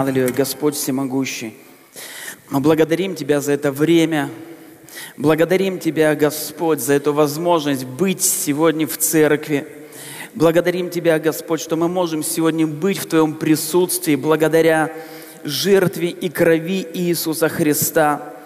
Аллилуйя, Господь всемогущий. Мы благодарим Тебя за это время. Благодарим Тебя, Господь, за эту возможность быть сегодня в церкви. Благодарим Тебя, Господь, что мы можем сегодня быть в Твоем присутствии благодаря жертве и крови Иисуса Христа.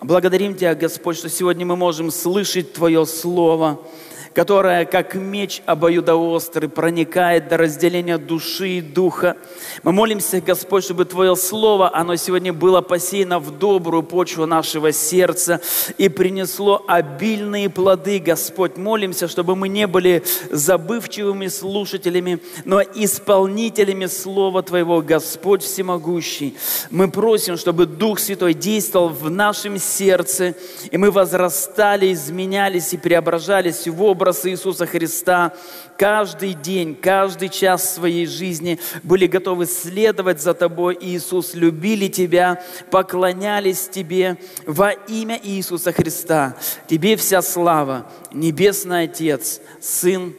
Благодарим Тебя, Господь, что сегодня мы можем слышать Твое Слово – которая, как меч обоюдоострый, проникает до разделения души и духа. Мы молимся, Господь, чтобы Твое Слово, оно сегодня было посеяно в добрую почву нашего сердца и принесло обильные плоды, Господь. Молимся, чтобы мы не были забывчивыми слушателями, но исполнителями Слова Твоего, Господь Всемогущий. Мы просим, чтобы Дух Святой действовал в нашем сердце, и мы возрастали, изменялись и преображались в образ образ Иисуса Христа каждый день, каждый час своей жизни были готовы следовать за Тобой, Иисус, любили Тебя, поклонялись Тебе во имя Иисуса Христа. Тебе вся слава, Небесный Отец, Сын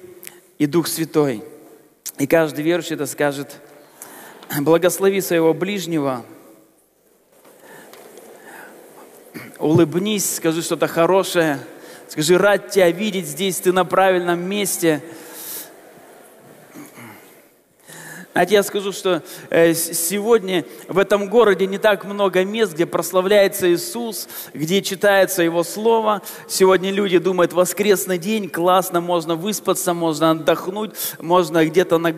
и Дух Святой. И каждый верующий это скажет, благослови своего ближнего, улыбнись, скажи что-то хорошее – Скажи, рад тебя видеть здесь, ты на правильном месте. Знаете, я скажу, что э, сегодня в этом городе не так много мест, где прославляется Иисус, где читается Его Слово. Сегодня люди думают, воскресный день, классно, можно выспаться, можно отдохнуть, можно где-то на,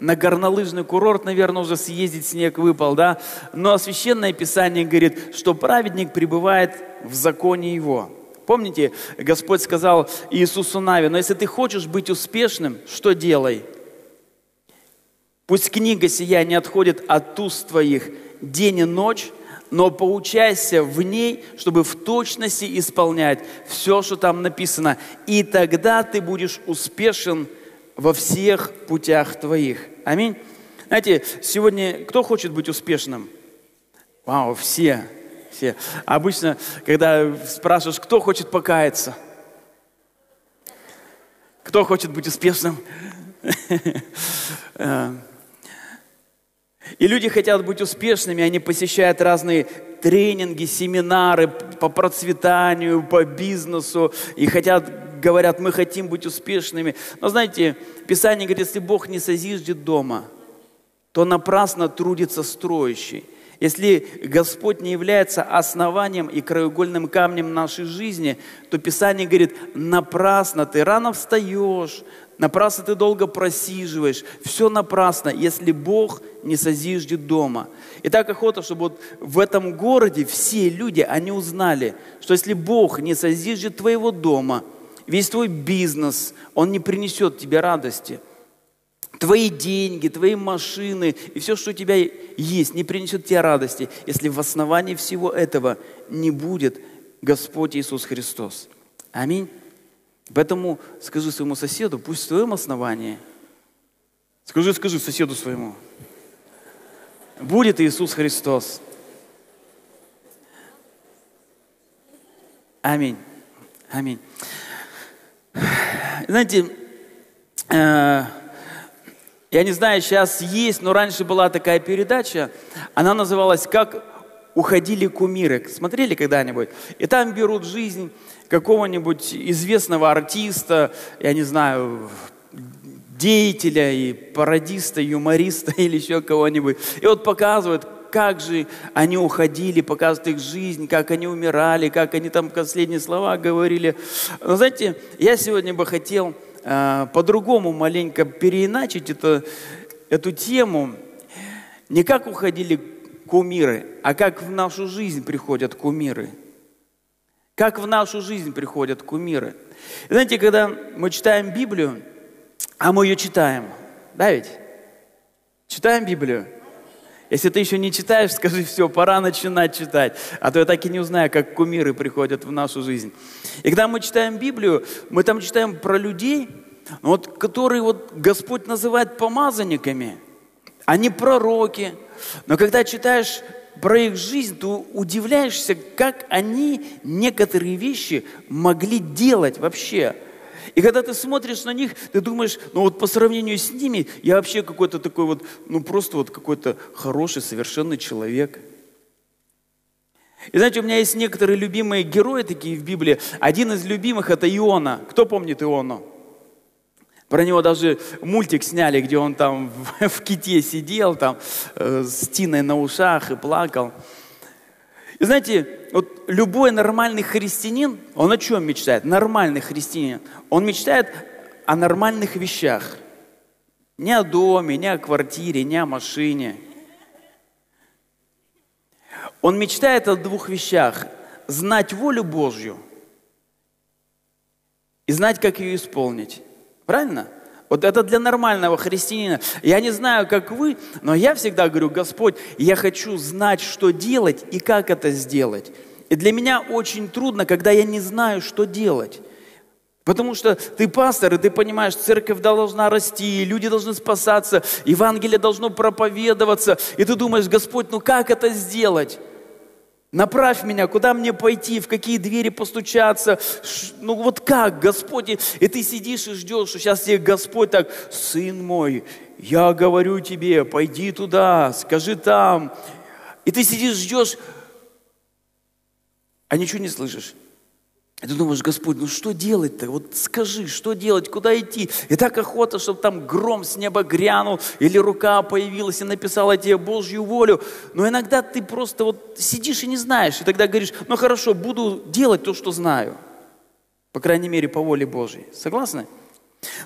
на горнолыжный курорт, наверное, уже съездить, снег выпал, да. Но Священное Писание говорит, что праведник пребывает в законе Его. Помните, Господь сказал Иисусу Нави, но если ты хочешь быть успешным, что делай? Пусть книга сия не отходит от уст твоих день и ночь, но поучайся в ней, чтобы в точности исполнять все, что там написано. И тогда ты будешь успешен во всех путях твоих. Аминь. Знаете, сегодня кто хочет быть успешным? Вау, все все. Обычно, когда спрашиваешь, кто хочет покаяться? Кто хочет быть успешным? И люди хотят быть успешными, они посещают разные тренинги, семинары по процветанию, по бизнесу, и хотят, говорят, мы хотим быть успешными. Но знаете, Писание говорит, если Бог не созиждет дома, то напрасно трудится строящий. Если Господь не является основанием и краеугольным камнем нашей жизни, то Писание говорит, напрасно ты рано встаешь, напрасно ты долго просиживаешь, все напрасно, если Бог не созиждет дома. И так охота, чтобы вот в этом городе все люди, они узнали, что если Бог не созиждет твоего дома, весь твой бизнес, он не принесет тебе радости – Твои деньги, твои машины и все, что у тебя есть, не принесет тебе радости, если в основании всего этого не будет Господь Иисус Христос. Аминь. Поэтому скажи своему соседу, пусть в твоем основании, скажи, скажи соседу своему, будет Иисус Христос. Аминь. Аминь. Знаете, э, я не знаю, сейчас есть, но раньше была такая передача, она называлась «Как уходили кумиры». Смотрели когда-нибудь? И там берут жизнь какого-нибудь известного артиста, я не знаю, деятеля и пародиста, юмориста или еще кого-нибудь. И вот показывают, как же они уходили, показывают их жизнь, как они умирали, как они там последние слова говорили. Но знаете, я сегодня бы хотел по-другому маленько переиначить это, эту тему. Не как уходили кумиры, а как в нашу жизнь приходят кумиры. Как в нашу жизнь приходят кумиры. знаете, когда мы читаем Библию, а мы ее читаем, да ведь? Читаем Библию. Если ты еще не читаешь, скажи, все, пора начинать читать. А то я так и не узнаю, как кумиры приходят в нашу жизнь. И когда мы читаем Библию, мы там читаем про людей, вот, которые вот Господь называет помазанниками. Они пророки. Но когда читаешь про их жизнь, то удивляешься, как они некоторые вещи могли делать вообще. И когда ты смотришь на них, ты думаешь, ну вот по сравнению с ними, я вообще какой-то такой вот, ну просто вот какой-то хороший, совершенный человек. И знаете, у меня есть некоторые любимые герои такие в Библии. Один из любимых это Иона. Кто помнит Иону? Про него даже мультик сняли, где он там в, в ките сидел, там э, с тиной на ушах и плакал. И знаете, вот любой нормальный христианин, он о чем мечтает? Нормальный христианин. Он мечтает о нормальных вещах. Не о доме, не о квартире, не о машине. Он мечтает о двух вещах. Знать волю Божью и знать, как ее исполнить. Правильно? Вот это для нормального христианина. Я не знаю, как вы, но я всегда говорю, Господь, я хочу знать, что делать и как это сделать. И для меня очень трудно, когда я не знаю, что делать. Потому что ты пастор, и ты понимаешь, церковь должна расти, люди должны спасаться, Евангелие должно проповедоваться. И ты думаешь, Господь, ну как это сделать? Направь меня, куда мне пойти, в какие двери постучаться. Ну вот как, Господь? И ты сидишь и ждешь, что сейчас тебе Господь так, сын мой, я говорю тебе, пойди туда, скажи там. И ты сидишь, ждешь, а ничего не слышишь. И ты думаешь, Господь, ну что делать-то? Вот скажи, что делать, куда идти? И так охота, чтобы там гром с неба грянул, или рука появилась и написала тебе Божью волю. Но иногда ты просто вот сидишь и не знаешь, и тогда говоришь, ну хорошо, буду делать то, что знаю. По крайней мере, по воле Божьей. Согласны?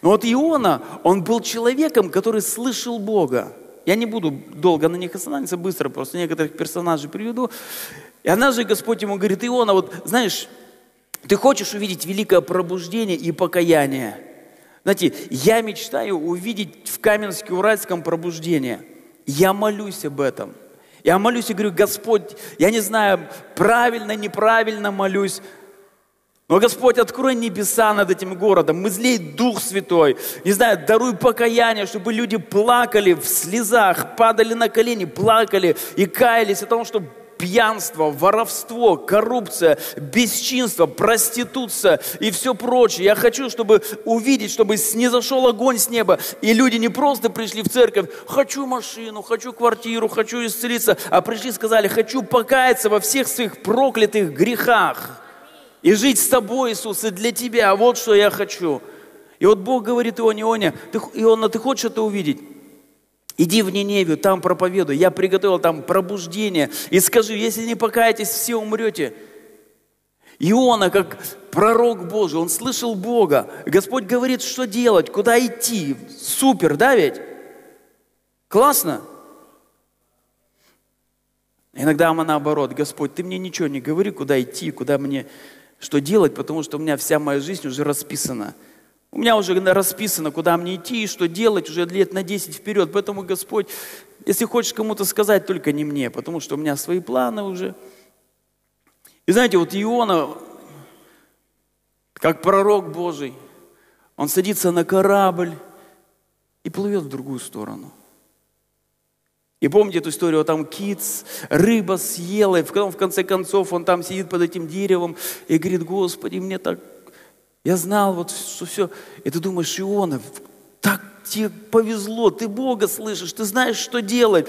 Но вот Иона, он был человеком, который слышал Бога. Я не буду долго на них останавливаться, быстро просто некоторых персонажей приведу. И однажды Господь ему говорит, Иона, вот знаешь, ты хочешь увидеть великое пробуждение и покаяние? Знаете, я мечтаю увидеть в Каменске-Уральском пробуждение. Я молюсь об этом. Я молюсь и говорю, Господь, я не знаю, правильно, неправильно молюсь, но, Господь, открой небеса над этим городом, излей Дух Святой, не знаю, даруй покаяние, чтобы люди плакали в слезах, падали на колени, плакали и каялись о том, что пьянство, воровство, коррупция, бесчинство, проституция и все прочее. Я хочу, чтобы увидеть, чтобы не зашел огонь с неба, и люди не просто пришли в церковь, хочу машину, хочу квартиру, хочу исцелиться, а пришли и сказали, хочу покаяться во всех своих проклятых грехах и жить с тобой, Иисус, и для тебя. Вот что я хочу. И вот Бог говорит Ионе, Ионе, ты, Иона, ты хочешь это увидеть? Иди в Ниневию, там проповедуй. Я приготовил там пробуждение. И скажи, если не покаетесь, все умрете. Иона, как пророк Божий, он слышал Бога. Господь говорит, что делать, куда идти. Супер, да ведь? Классно? Иногда мы наоборот, Господь, ты мне ничего не говори, куда идти, куда мне, что делать, потому что у меня вся моя жизнь уже расписана. У меня уже расписано, куда мне идти и что делать уже лет на 10 вперед. Поэтому, Господь, если хочешь кому-то сказать, только не мне, потому что у меня свои планы уже. И знаете, вот Иона, как пророк Божий, он садится на корабль и плывет в другую сторону. И помните эту историю, там киц, рыба съела, и в конце концов он там сидит под этим деревом и говорит, Господи, мне так я знал вот, что все. И ты думаешь, Иона, так тебе повезло, ты Бога слышишь, ты знаешь, что делать.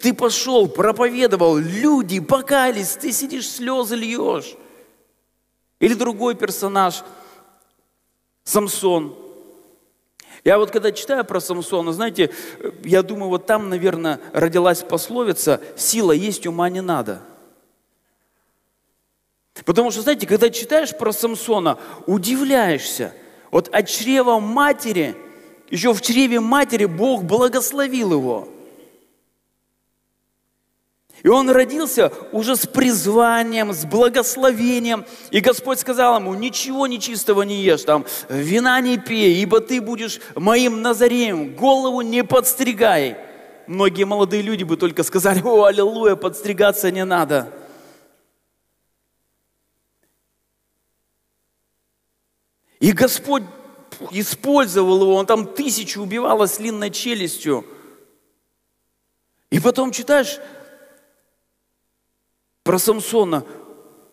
Ты пошел, проповедовал, люди покались, ты сидишь, слезы льешь. Или другой персонаж, Самсон. Я вот когда читаю про Самсона, знаете, я думаю, вот там, наверное, родилась пословица «сила есть, ума не надо». Потому что, знаете, когда читаешь про Самсона, удивляешься. Вот от чрева матери, еще в чреве матери Бог благословил его. И он родился уже с призванием, с благословением. И Господь сказал ему, ничего нечистого не ешь, там, вина не пей, ибо ты будешь моим Назареем, голову не подстригай. Многие молодые люди бы только сказали, о, аллилуйя, подстригаться не надо. И Господь использовал его, он там тысячу убивал ослинной челюстью. И потом читаешь про Самсона,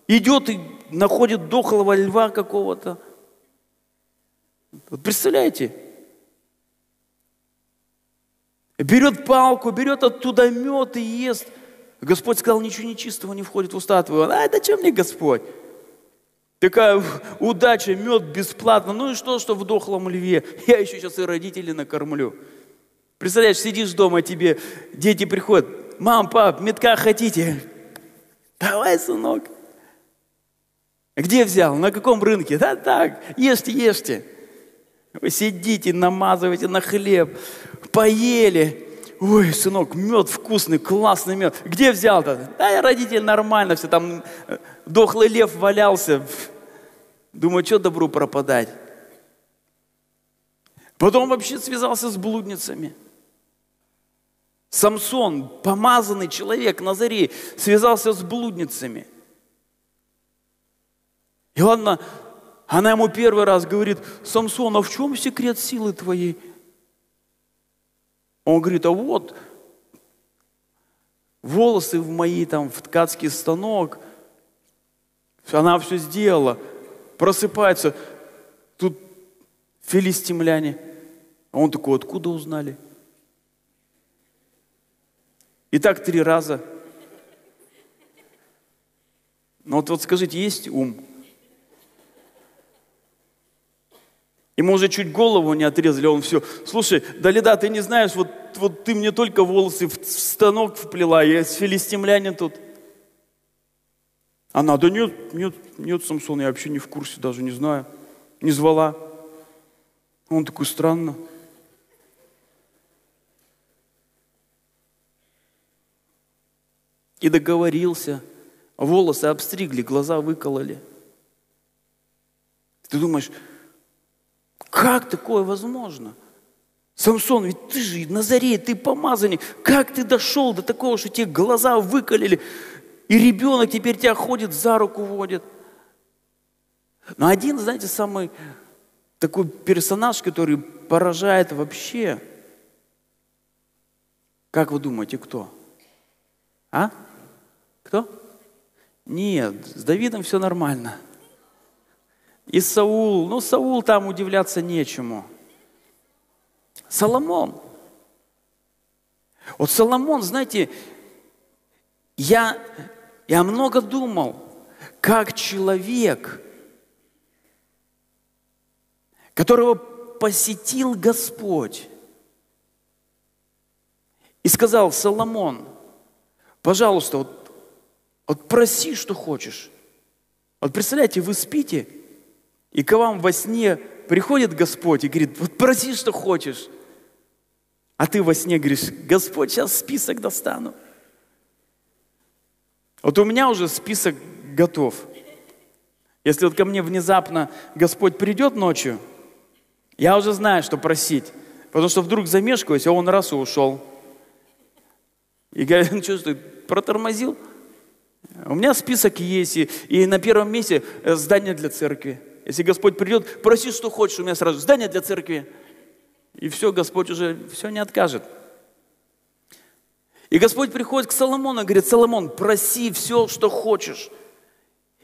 идет и находит дохлого льва какого-то, Вот представляете? Берет палку, берет оттуда мед и ест. Господь сказал, ничего нечистого не входит в уста твоего. А это чем мне Господь? Такая удача, мед бесплатно. Ну и что, что в дохлом льве? Я еще сейчас и родителей накормлю. Представляешь, сидишь дома, тебе дети приходят. Мам, пап, метка хотите? Давай, сынок. Где взял? На каком рынке? Да так, ешьте, ешьте. Вы сидите, намазываете на хлеб, поели. Ой, сынок, мед вкусный, классный мед. Где взял-то? Да, я родитель нормально, все там э, дохлый лев валялся. Думаю, что добру пропадать. Потом вообще связался с блудницами. Самсон, помазанный человек на заре, связался с блудницами. И ладно, она ему первый раз говорит, Самсон, а в чем секрет силы твоей? Он говорит, а вот, волосы в мои, там, в ткацкий станок. Она все сделала. Просыпается. Тут филистимляне. А он такой, откуда узнали? И так три раза. Ну вот, вот скажите, есть ум? Ему уже чуть голову не отрезали, он все, слушай, Далида, ты не знаешь, вот, вот ты мне только волосы в станок вплела, я филистимлянин тут. Она, да нет, нет, нет, Самсон, я вообще не в курсе, даже не знаю, не звала. Он такой, странно. И договорился, волосы обстригли, глаза выкололи. Ты думаешь, как такое возможно? Самсон, ведь ты же Назарей, ты помазанник. Как ты дошел до такого, что тебе глаза выколили, и ребенок теперь тебя ходит, за руку водит? Но один, знаете, самый такой персонаж, который поражает вообще. Как вы думаете, кто? А? Кто? Нет, с Давидом все нормально. И Саул, ну Саул там удивляться нечему. Соломон. Вот Соломон, знаете, я, я много думал, как человек, которого посетил Господь, и сказал, Соломон, пожалуйста, вот, вот проси, что хочешь. Вот представляете, вы спите, и к вам во сне приходит Господь и говорит, вот проси, что хочешь. А ты во сне говоришь, Господь, сейчас список достану. Вот у меня уже список готов. Если вот ко мне внезапно Господь придет ночью, я уже знаю, что просить. Потому что вдруг замешкаюсь, а он раз и ушел. И говорит, ну что, ты протормозил? У меня список есть, и, и на первом месте э, здание для церкви. Если Господь придет, проси, что хочешь, у меня сразу здание для церкви. И все, Господь уже все не откажет. И Господь приходит к Соломону и говорит, Соломон, проси все, что хочешь.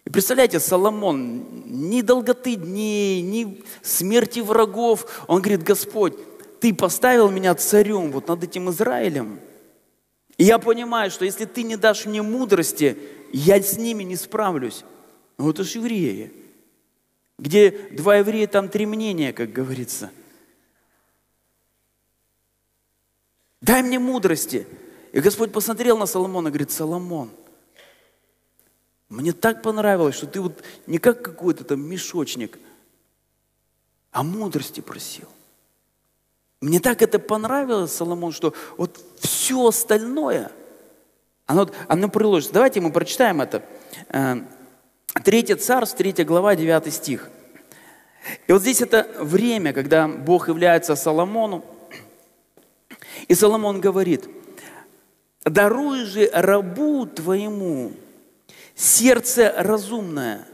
И представляете, Соломон, ни долготы дней, ни смерти врагов. Он говорит, Господь, ты поставил меня царем вот над этим Израилем. И я понимаю, что если ты не дашь мне мудрости, я с ними не справлюсь. Ну это же евреи. Где два еврея, там три мнения, как говорится. Дай мне мудрости. И Господь посмотрел на Соломона и говорит, Соломон, мне так понравилось, что ты вот не как какой-то там мешочник, а мудрости просил. Мне так это понравилось, Соломон, что вот все остальное, оно, оно приложится. Давайте мы прочитаем это. Э, Третье царств, третья глава, 9 стих. И вот здесь это время, когда Бог является Соломону. И Соломон говорит, даруй же рабу твоему сердце разумное,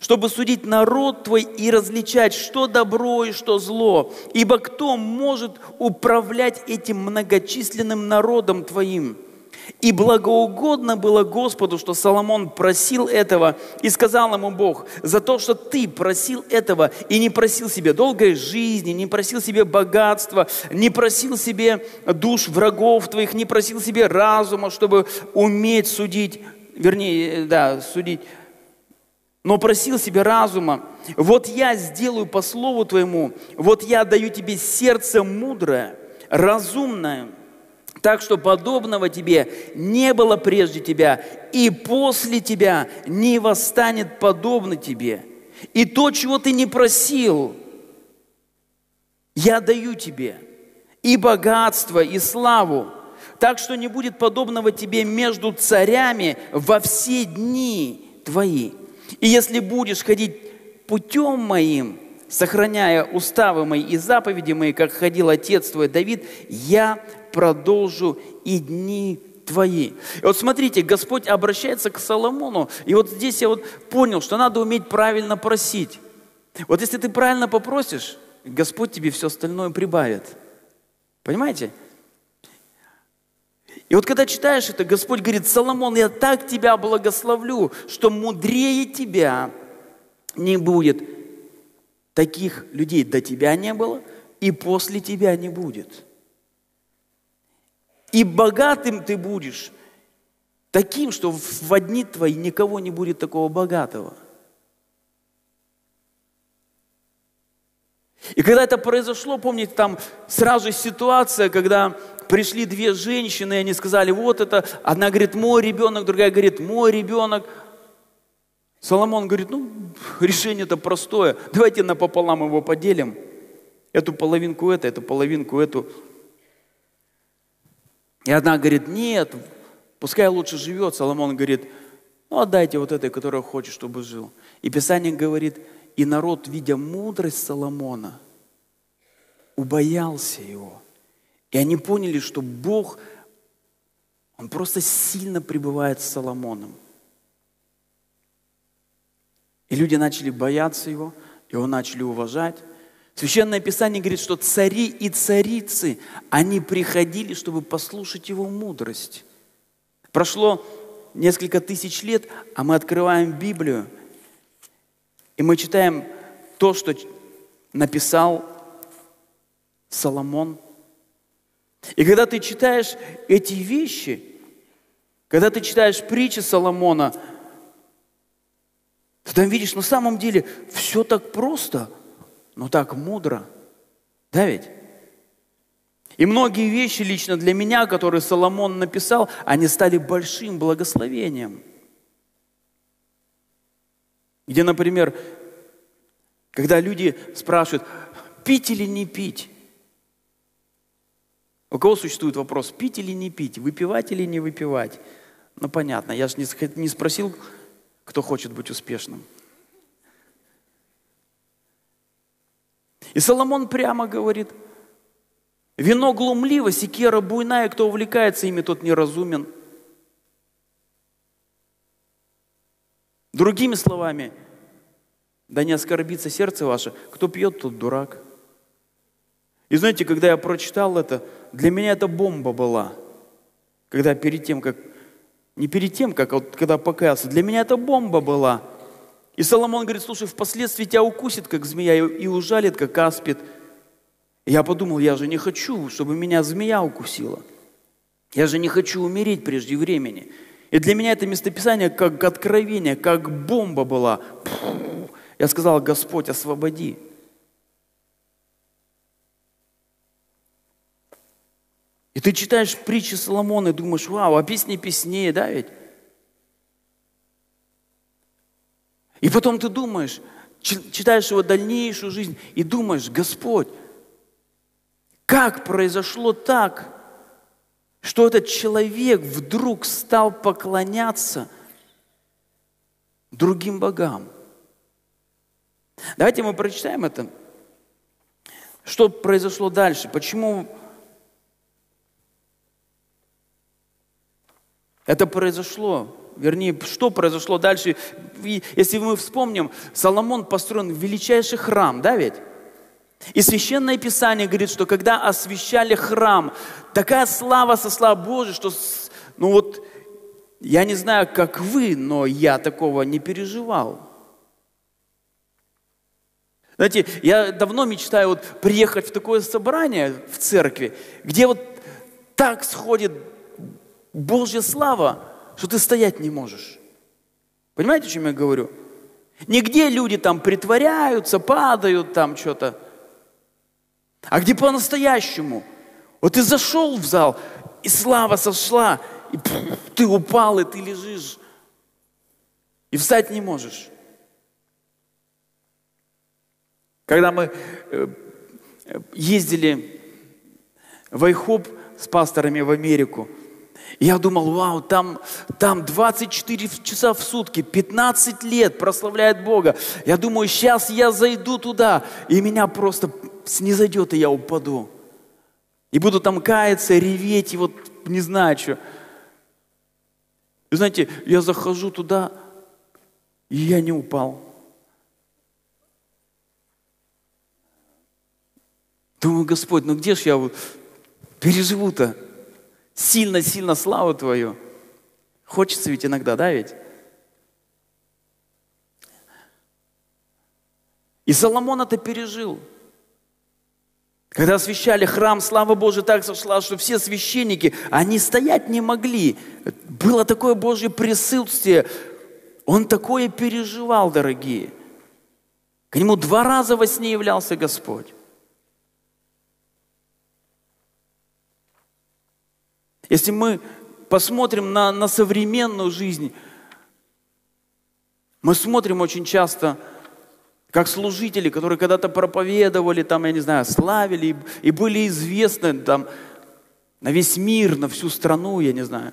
чтобы судить народ твой и различать, что добро и что зло. Ибо кто может управлять этим многочисленным народом твоим? И благоугодно было Господу, что Соломон просил этого, и сказал ему Бог, за то, что ты просил этого, и не просил себе долгой жизни, не просил себе богатства, не просил себе душ врагов твоих, не просил себе разума, чтобы уметь судить, вернее, да, судить, но просил себе разума. Вот я сделаю по слову твоему, вот я даю тебе сердце мудрое, разумное, так что подобного тебе не было прежде тебя, и после тебя не восстанет подобно тебе. И то, чего ты не просил, я даю тебе, и богатство, и славу, так что не будет подобного тебе между царями во все дни твои. И если будешь ходить путем моим, сохраняя уставы мои и заповеди мои, как ходил отец твой Давид, я продолжу и дни твои. И вот смотрите, Господь обращается к Соломону, и вот здесь я вот понял, что надо уметь правильно просить. Вот если ты правильно попросишь, Господь тебе все остальное прибавит. Понимаете? И вот когда читаешь это, Господь говорит, Соломон, я так тебя благословлю, что мудрее тебя не будет. Таких людей до тебя не было, и после тебя не будет. И богатым ты будешь, таким, что в одни твои никого не будет такого богатого. И когда это произошло, помните, там сразу ситуация, когда пришли две женщины, и они сказали, вот это, одна говорит, мой ребенок, другая говорит, мой ребенок. Соломон говорит, ну, решение-то простое, давайте напополам его поделим. Эту половинку это, эту половинку эту. И одна говорит, нет, пускай лучше живет. Соломон говорит, ну отдайте вот этой, которая хочет, чтобы жил. И Писание говорит, и народ, видя мудрость Соломона, убоялся его. И они поняли, что Бог, Он просто сильно пребывает с Соломоном. И люди начали бояться его, его начали уважать. Священное Писание говорит, что цари и царицы, они приходили, чтобы послушать его мудрость. Прошло несколько тысяч лет, а мы открываем Библию, и мы читаем то, что написал Соломон. И когда ты читаешь эти вещи, когда ты читаешь притчи Соломона, ты там видишь, на самом деле все так просто – но так мудро. Да ведь? И многие вещи лично для меня, которые Соломон написал, они стали большим благословением. Где, например, когда люди спрашивают, пить или не пить? У кого существует вопрос, пить или не пить, выпивать или не выпивать? Ну, понятно, я же не спросил, кто хочет быть успешным. И Соломон прямо говорит, вино глумливо, секера буйная, кто увлекается ими, тот неразумен. Другими словами, да не оскорбится сердце ваше, кто пьет, тот дурак. И знаете, когда я прочитал это, для меня это бомба была. Когда перед тем, как, не перед тем, как, вот когда покаялся, для меня это бомба была – и Соломон говорит, слушай, впоследствии тебя укусит, как змея, и ужалит, как аспид. Я подумал, я же не хочу, чтобы меня змея укусила. Я же не хочу умереть прежде времени. И для меня это местописание как откровение, как бомба была. Я сказал, Господь, освободи. И ты читаешь притчи Соломона и думаешь, вау, а песни песнее, да ведь? И потом ты думаешь, читаешь его дальнейшую жизнь и думаешь, Господь, как произошло так, что этот человек вдруг стал поклоняться другим богам? Давайте мы прочитаем это. Что произошло дальше? Почему это произошло? вернее, что произошло дальше. Если мы вспомним, Соломон построен величайший храм, да ведь? И Священное Писание говорит, что когда освящали храм, такая слава со слав Божией, что ну вот, я не знаю, как вы, но я такого не переживал. Знаете, я давно мечтаю вот приехать в такое собрание в церкви, где вот так сходит Божья слава, что ты стоять не можешь. Понимаете, о чем я говорю? Нигде люди там притворяются, падают там что-то. А где по-настоящему? Вот ты зашел в зал, и слава сошла, и ты упал, и ты лежишь. И встать не можешь. Когда мы э, ездили в Айхоп с пасторами в Америку, я думал, вау, там, там 24 часа в сутки, 15 лет прославляет Бога. Я думаю, сейчас я зайду туда, и меня просто снизойдет, и я упаду. И буду там каяться, реветь, и вот не знаю что. И знаете, я захожу туда, и я не упал. Думаю, Господь, ну где ж я переживу-то? Сильно-сильно славу Твою. Хочется ведь иногда, да ведь? И Соломон это пережил. Когда освящали храм, слава Божия так сошла, что все священники, они стоять не могли. Было такое Божье присутствие. Он такое переживал, дорогие. К нему два раза во сне являлся Господь. Если мы посмотрим на, на современную жизнь, мы смотрим очень часто, как служители, которые когда-то проповедовали, там, я не знаю, славили и, и были известны там, на весь мир, на всю страну, я не знаю.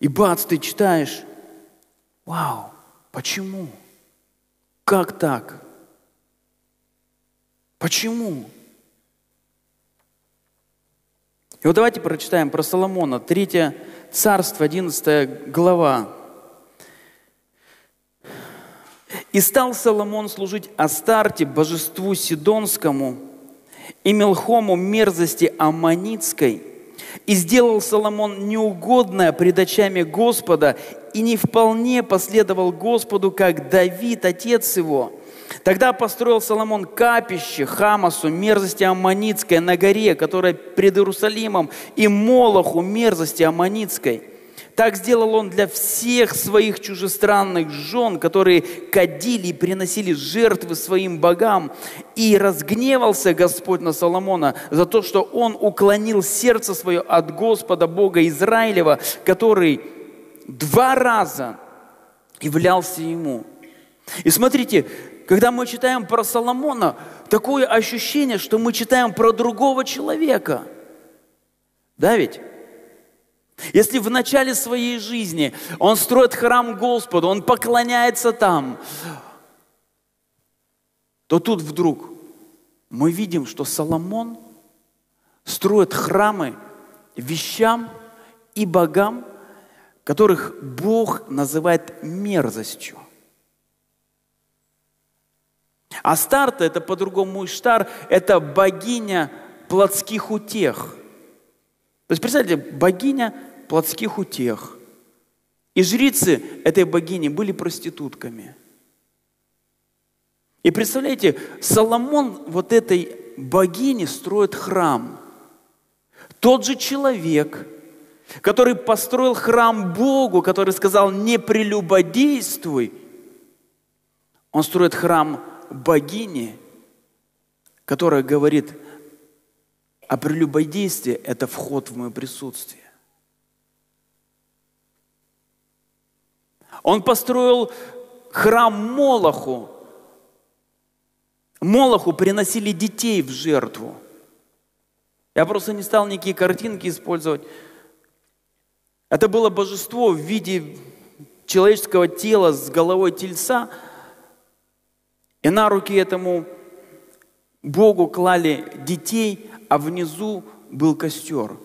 И бац, ты читаешь, вау, почему? Как так? Почему? И вот давайте прочитаем про Соломона, 3 царство, 11 глава. «И стал Соломон служить Астарте, божеству Сидонскому, и Мелхому мерзости Аманицкой, и сделал Соломон неугодное пред очами Господа, и не вполне последовал Господу, как Давид, отец его, Тогда построил Соломон капище Хамасу, мерзости Аммонитской, на горе, которая пред Иерусалимом, и Молоху, мерзости Аммонитской. Так сделал он для всех своих чужестранных жен, которые кадили и приносили жертвы своим богам. И разгневался Господь на Соломона за то, что он уклонил сердце свое от Господа Бога Израилева, который два раза являлся ему. И смотрите, когда мы читаем про Соломона, такое ощущение, что мы читаем про другого человека. Да ведь? Если в начале своей жизни он строит храм Господу, он поклоняется там, то тут вдруг мы видим, что Соломон строит храмы вещам и богам, которых Бог называет мерзостью. А Старта, это по-другому Иштар, это богиня плотских утех. То есть, представьте, богиня плотских утех. И жрицы этой богини были проститутками. И представляете, Соломон вот этой богине строит храм. Тот же человек, который построил храм Богу, который сказал, не прелюбодействуй, он строит храм богини, которая говорит о прелюбодействии, это вход в мое присутствие. Он построил храм Молоху. Молоху приносили детей в жертву. Я просто не стал никакие картинки использовать. Это было божество в виде человеческого тела с головой тельца – и на руки этому Богу клали детей, а внизу был костер.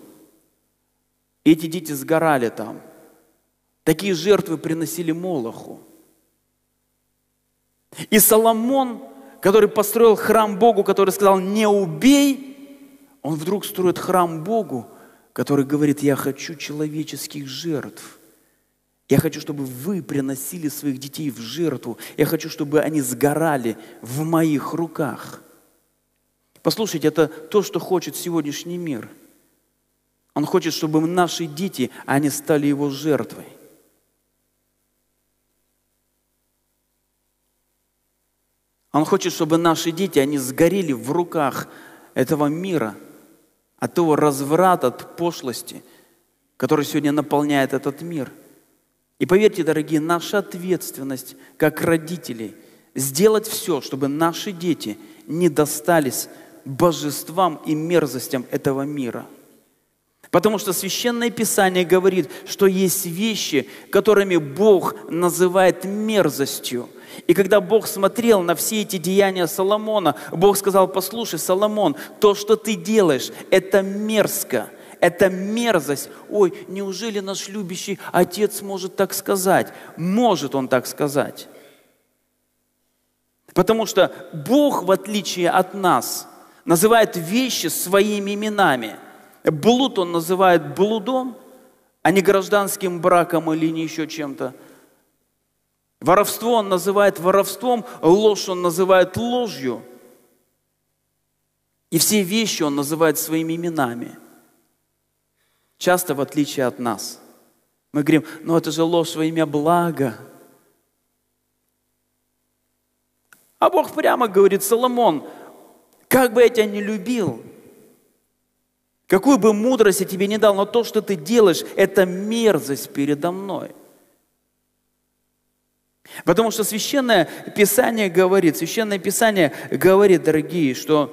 И эти дети сгорали там. Такие жертвы приносили Молоху. И Соломон, который построил храм Богу, который сказал, не убей, он вдруг строит храм Богу, который говорит, я хочу человеческих жертв. Я хочу, чтобы вы приносили своих детей в жертву. Я хочу, чтобы они сгорали в моих руках. Послушайте, это то, что хочет сегодняшний мир. Он хочет, чтобы наши дети, они стали его жертвой. Он хочет, чтобы наши дети, они сгорели в руках этого мира, от того разврата, от пошлости, который сегодня наполняет этот мир. И поверьте, дорогие, наша ответственность как родителей сделать все, чтобы наши дети не достались божествам и мерзостям этого мира. Потому что Священное Писание говорит, что есть вещи, которыми Бог называет мерзостью – и когда Бог смотрел на все эти деяния Соломона, Бог сказал, послушай, Соломон, то, что ты делаешь, это мерзко, это мерзость. Ой, неужели наш любящий отец может так сказать? Может он так сказать. Потому что Бог, в отличие от нас, называет вещи своими именами. Блуд он называет блудом, а не гражданским браком или не еще чем-то. Воровство он называет воровством, ложь он называет ложью. И все вещи он называет своими именами. Часто в отличие от нас. Мы говорим, ну это же ложь во имя блага. А Бог прямо говорит, Соломон, как бы я тебя не любил, какую бы мудрость я тебе не дал, но то, что ты делаешь, это мерзость передо мной. Потому что Священное Писание говорит, Священное Писание говорит, дорогие, что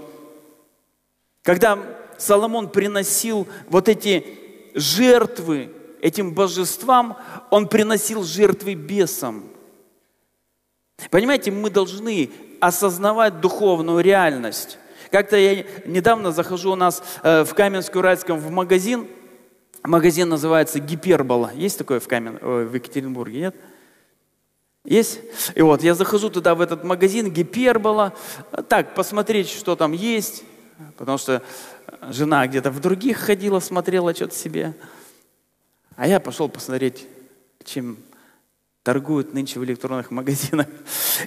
когда Соломон приносил вот эти жертвы этим божествам, он приносил жертвы бесам. Понимаете, мы должны осознавать духовную реальность. Как-то я недавно захожу у нас э, в Каменск-Уральском в магазин. Магазин называется Гипербола. Есть такое в, Камен... в Екатеринбурге, нет? Есть? И вот я захожу туда, в этот магазин, гипербола, так, посмотреть, что там есть, потому что жена где-то в других ходила, смотрела что-то себе. А я пошел посмотреть, чем торгуют нынче в электронных магазинах.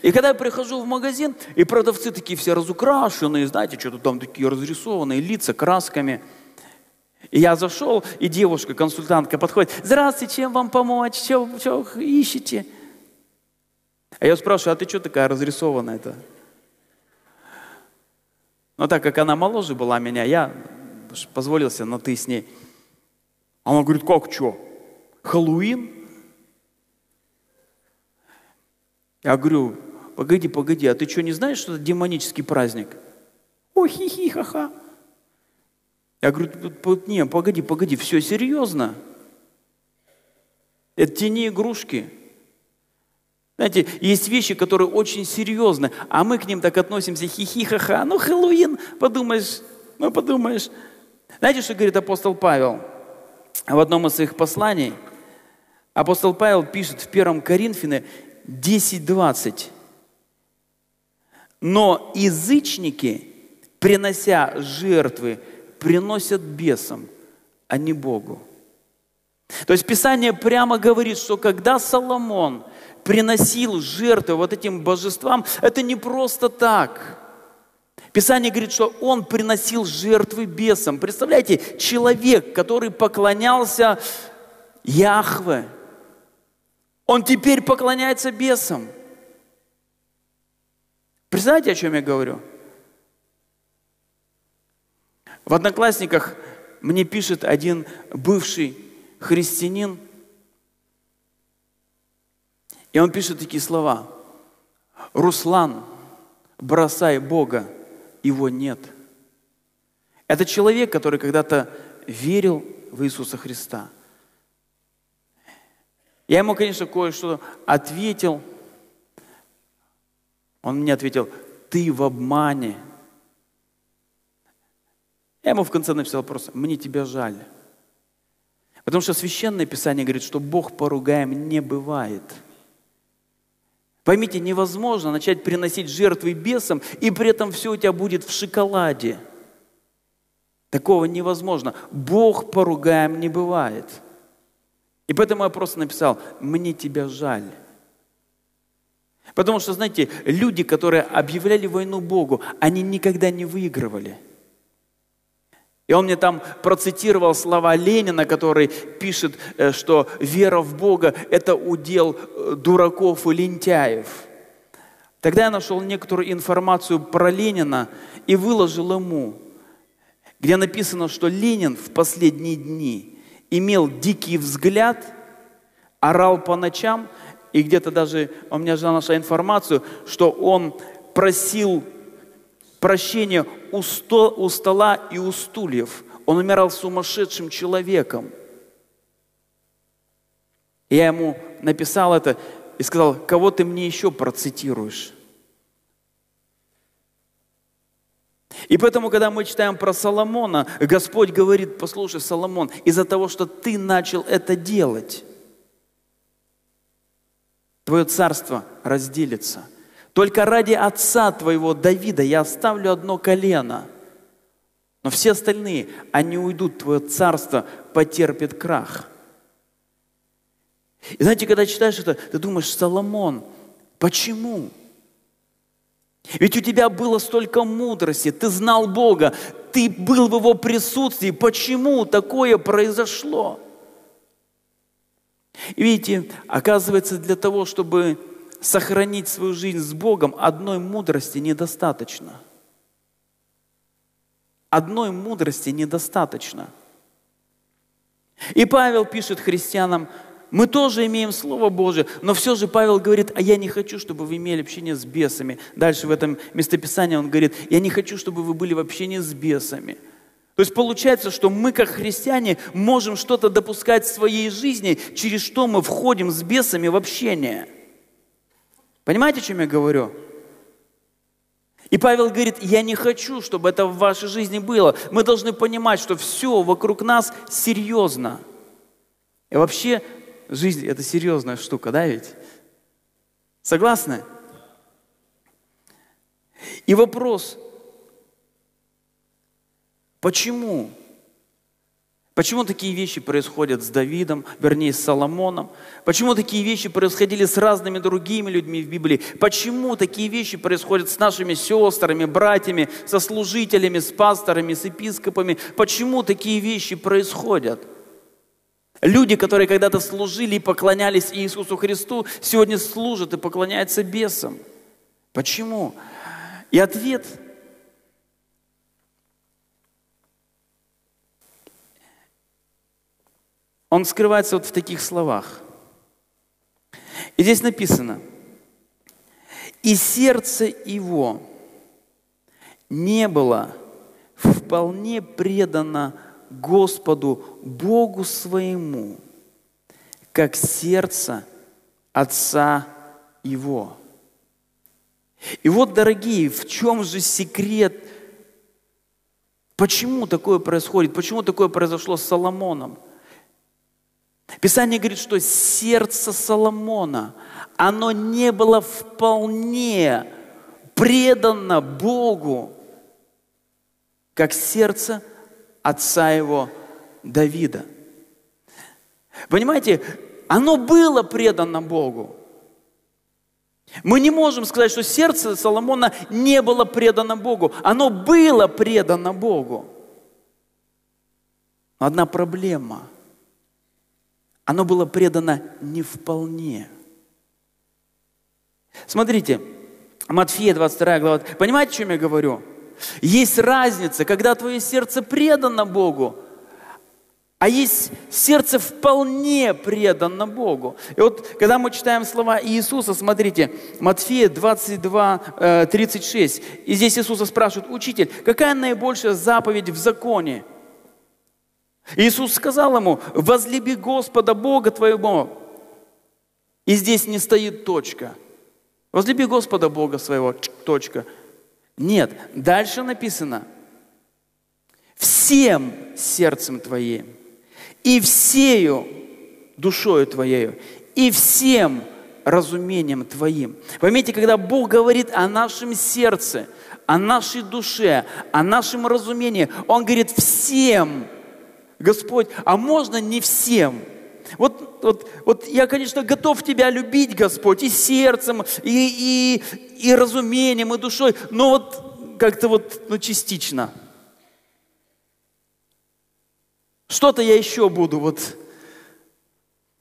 И когда я прихожу в магазин, и продавцы такие все разукрашенные, знаете, что-то там такие разрисованные лица красками. И я зашел, и девушка, консультантка подходит, здравствуйте, чем вам помочь, что, что ищете? А я спрашиваю, а ты что такая разрисованная-то? Но так как она моложе была меня, я позволился на ты с ней. Она говорит, как что? Хэллоуин? Я говорю, погоди, погоди, а ты что, не знаешь, что это демонический праздник? Ой, хи-хи, ха-ха. Я говорю, не, погоди, погоди, все серьезно. Это те не игрушки. Знаете, есть вещи, которые очень серьезны, а мы к ним так относимся хихи-ха-ха. Ну, Хэллоуин, подумаешь, ну, подумаешь. Знаете, что говорит апостол Павел в одном из своих посланий? Апостол Павел пишет в 1 Коринфяне 10.20. Но язычники, принося жертвы, приносят бесам, а не Богу. То есть Писание прямо говорит, что когда Соломон – приносил жертвы вот этим божествам, это не просто так. Писание говорит, что он приносил жертвы бесам. Представляете, человек, который поклонялся Яхве, он теперь поклоняется бесам. Представляете, о чем я говорю? В Одноклассниках мне пишет один бывший христианин – и он пишет такие слова. Руслан, бросай Бога, его нет. Это человек, который когда-то верил в Иисуса Христа. Я ему, конечно, кое-что ответил. Он мне ответил, ты в обмане. Я ему в конце написал просто, мне тебя жаль. Потому что Священное Писание говорит, что Бог поругаем не бывает – Поймите, невозможно начать приносить жертвы бесам, и при этом все у тебя будет в шоколаде. Такого невозможно. Бог поругаем не бывает. И поэтому я просто написал, мне тебя жаль. Потому что, знаете, люди, которые объявляли войну Богу, они никогда не выигрывали. И он мне там процитировал слова Ленина, который пишет, э, что вера в Бога – это удел э, дураков и лентяев. Тогда я нашел некоторую информацию про Ленина и выложил ему, где написано, что Ленин в последние дни имел дикий взгляд, орал по ночам – и где-то даже у меня же нашла информацию, что он просил прощения у, сто, у стола и у стульев. Он умирал сумасшедшим человеком. Я ему написал это и сказал, кого ты мне еще процитируешь? И поэтому, когда мы читаем про Соломона, Господь говорит, послушай, Соломон, из-за того, что ты начал это делать, твое царство разделится. Только ради отца твоего Давида я оставлю одно колено. Но все остальные, они уйдут, твое царство потерпит крах. И знаете, когда читаешь это, ты думаешь, Соломон, почему? Ведь у тебя было столько мудрости, ты знал Бога, ты был в Его присутствии. Почему такое произошло? И видите, оказывается, для того, чтобы сохранить свою жизнь с Богом, одной мудрости недостаточно. Одной мудрости недостаточно. И Павел пишет христианам, мы тоже имеем Слово Божие, но все же Павел говорит, а я не хочу, чтобы вы имели общение с бесами. Дальше в этом местописании он говорит, я не хочу, чтобы вы были в общении с бесами – то есть получается, что мы, как христиане, можем что-то допускать в своей жизни, через что мы входим с бесами в общение. Понимаете, о чем я говорю? И Павел говорит, я не хочу, чтобы это в вашей жизни было. Мы должны понимать, что все вокруг нас серьезно. И вообще жизнь – это серьезная штука, да ведь? Согласны? И вопрос – Почему? Почему такие вещи происходят с Давидом, вернее, с Соломоном? Почему такие вещи происходили с разными другими людьми в Библии? Почему такие вещи происходят с нашими сестрами, братьями, со служителями, с пасторами, с епископами? Почему такие вещи происходят? Люди, которые когда-то служили и поклонялись Иисусу Христу, сегодня служат и поклоняются бесам. Почему? И ответ Он скрывается вот в таких словах. И здесь написано, и сердце его не было вполне предано Господу Богу своему, как сердце отца его. И вот, дорогие, в чем же секрет? Почему такое происходит? Почему такое произошло с Соломоном? Писание говорит, что сердце Соломона, оно не было вполне предано Богу, как сердце отца его Давида. Понимаете, оно было предано Богу. Мы не можем сказать, что сердце Соломона не было предано Богу. Оно было предано Богу. Одна проблема – оно было предано не вполне. Смотрите, Матфея 22 глава. Понимаете, о чем я говорю? Есть разница, когда твое сердце предано Богу, а есть сердце вполне предано Богу. И вот, когда мы читаем слова Иисуса, смотрите, Матфея 22, 36, э, и здесь Иисуса спрашивают, «Учитель, какая наибольшая заповедь в законе?» Иисус сказал ему, возлюби Господа Бога твоего. И здесь не стоит точка. Возлюби Господа Бога своего, точка. Нет, дальше написано, всем сердцем твоим, и всею душою твоею, и всем разумением Твоим. Поймите, когда Бог говорит о нашем сердце, о нашей душе, о нашем разумении, Он говорит всем, Господь, а можно не всем – вот, вот, вот я, конечно, готов Тебя любить, Господь, и сердцем, и, и, и разумением, и душой, но вот как-то вот, ну, частично. Что-то я еще буду вот,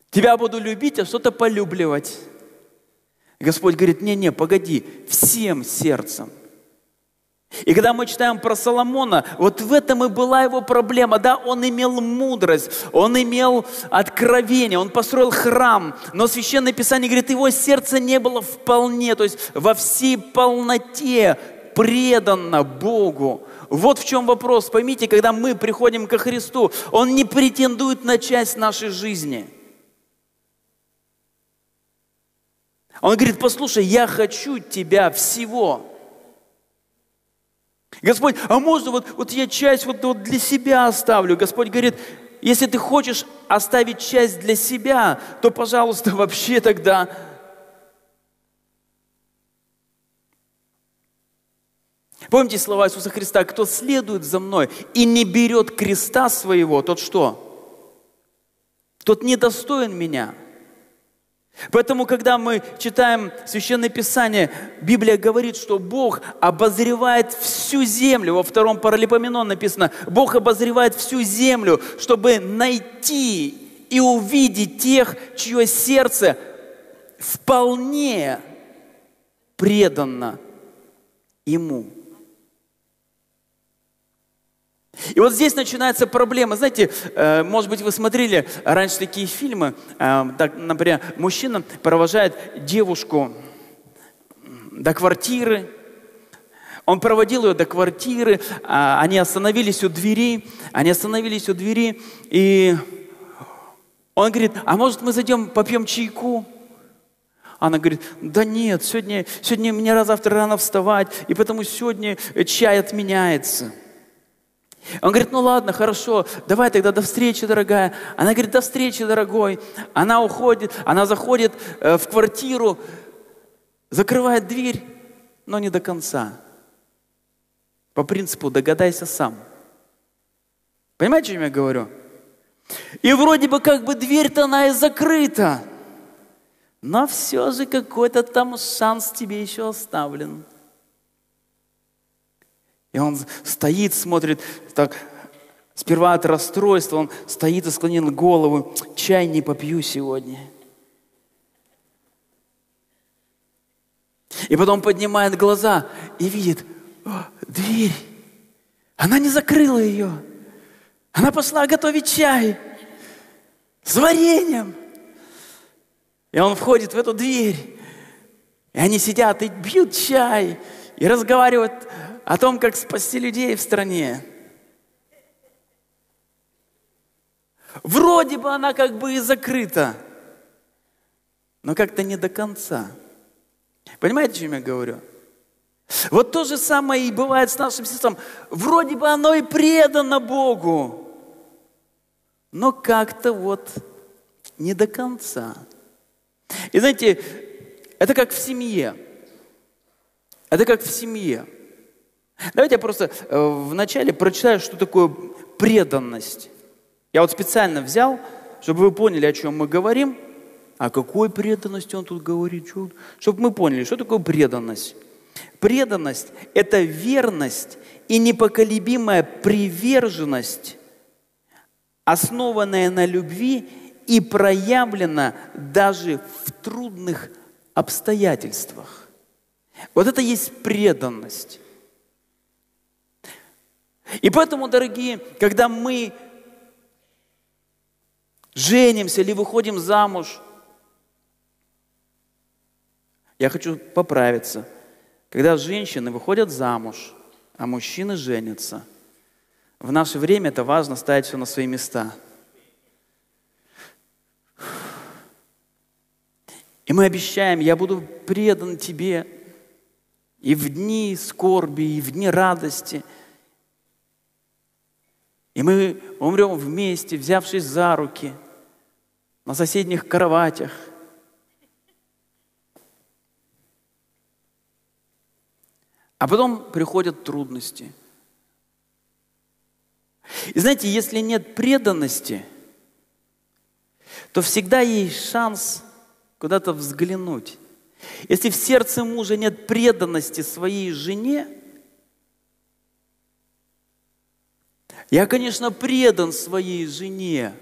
Тебя буду любить, а что-то полюбливать. Господь говорит, не-не, погоди, всем сердцем. И когда мы читаем про Соломона, вот в этом и была его проблема. Да, он имел мудрость, он имел откровение, он построил храм, но Священное Писание говорит, его сердце не было вполне, то есть во всей полноте предано Богу. Вот в чем вопрос. Поймите, когда мы приходим ко Христу, Он не претендует на часть нашей жизни. Он говорит, послушай, я хочу тебя всего. Господь, а можно вот, вот я часть вот, вот для себя оставлю? Господь говорит, если ты хочешь оставить часть для себя, то, пожалуйста, вообще тогда Помните слова Иисуса Христа, кто следует за мной и не берет креста своего, тот что? Тот недостоин меня. Поэтому, когда мы читаем Священное Писание, Библия говорит, что Бог обозревает всю землю. Во втором паралипоменон написано, Бог обозревает всю землю, чтобы найти и увидеть тех, чье сердце вполне предано Ему. И вот здесь начинается проблема. Знаете, э, может быть, вы смотрели раньше такие фильмы, э, так, например, мужчина провожает девушку до квартиры, он проводил ее до квартиры, а, они остановились у двери, они остановились у двери, и он говорит, а может мы зайдем, попьем чайку? Она говорит, да нет, сегодня, сегодня мне завтра рано вставать, и потому сегодня чай отменяется. Он говорит, ну ладно, хорошо, давай тогда до встречи, дорогая. Она говорит, до встречи, дорогой. Она уходит, она заходит э, в квартиру, закрывает дверь, но не до конца. По принципу догадайся сам. Понимаете, о чем я говорю? И вроде бы как бы дверь-то она и закрыта. Но все же какой-то там шанс тебе еще оставлен. И он стоит, смотрит, так, сперва от расстройства, он стоит и склонил голову, чай не попью сегодня. И потом поднимает глаза и видит, О, дверь, она не закрыла ее. Она пошла готовить чай с вареньем. И он входит в эту дверь. И они сидят и пьют чай, и разговаривают о том, как спасти людей в стране. Вроде бы она как бы и закрыта, но как-то не до конца. Понимаете, о чем я говорю? Вот то же самое и бывает с нашим сердцем. Вроде бы оно и предано Богу, но как-то вот не до конца. И знаете, это как в семье. Это как в семье. Давайте я просто э, вначале прочитаю, что такое преданность. Я вот специально взял, чтобы вы поняли, о чем мы говорим. О какой преданности он тут говорит? Чтобы мы поняли, что такое преданность. Преданность – это верность и непоколебимая приверженность, основанная на любви и проявлена даже в трудных обстоятельствах. Вот это есть преданность. И поэтому, дорогие, когда мы женимся или выходим замуж, я хочу поправиться. Когда женщины выходят замуж, а мужчины женятся, в наше время это важно ставить все на свои места. И мы обещаем, я буду предан тебе и в дни скорби, и в дни радости – и мы умрем вместе, взявшись за руки, на соседних кроватях. А потом приходят трудности. И знаете, если нет преданности, то всегда есть шанс куда-то взглянуть. Если в сердце мужа нет преданности своей жене – я, конечно, предан своей жене,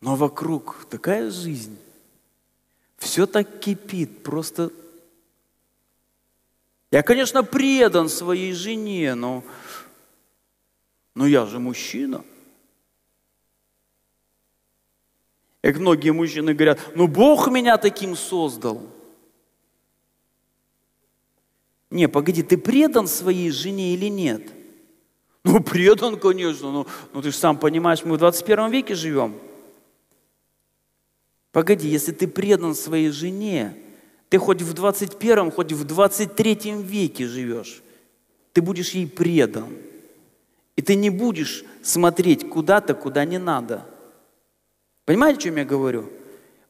но вокруг такая жизнь, все так кипит, просто... Я, конечно, предан своей жене, но, но я же мужчина – Как многие мужчины говорят, ну Бог меня таким создал. Не, погоди, ты предан своей жене или нет? Ну, предан, конечно, но, но ты же сам понимаешь, мы в 21 веке живем. Погоди, если ты предан своей жене, ты хоть в 21, хоть в 23 веке живешь, ты будешь ей предан. И ты не будешь смотреть куда-то, куда не надо – Понимаете, о чем я говорю?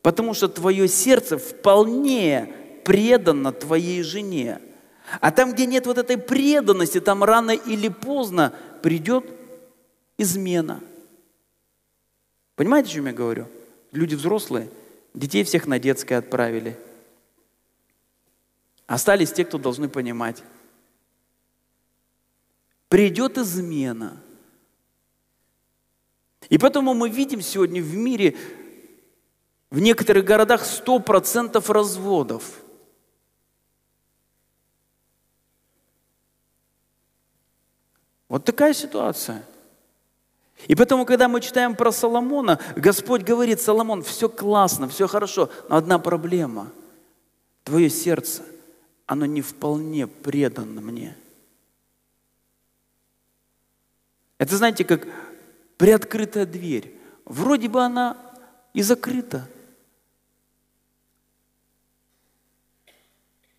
Потому что твое сердце вполне предано твоей жене. А там, где нет вот этой преданности, там рано или поздно придет измена. Понимаете, о чем я говорю? Люди взрослые, детей всех на детское отправили. Остались те, кто должны понимать. Придет измена – и поэтому мы видим сегодня в мире, в некоторых городах 100% разводов. Вот такая ситуация. И поэтому, когда мы читаем про Соломона, Господь говорит, Соломон, все классно, все хорошо, но одна проблема. Твое сердце, оно не вполне предано мне. Это знаете, как приоткрытая дверь. Вроде бы она и закрыта.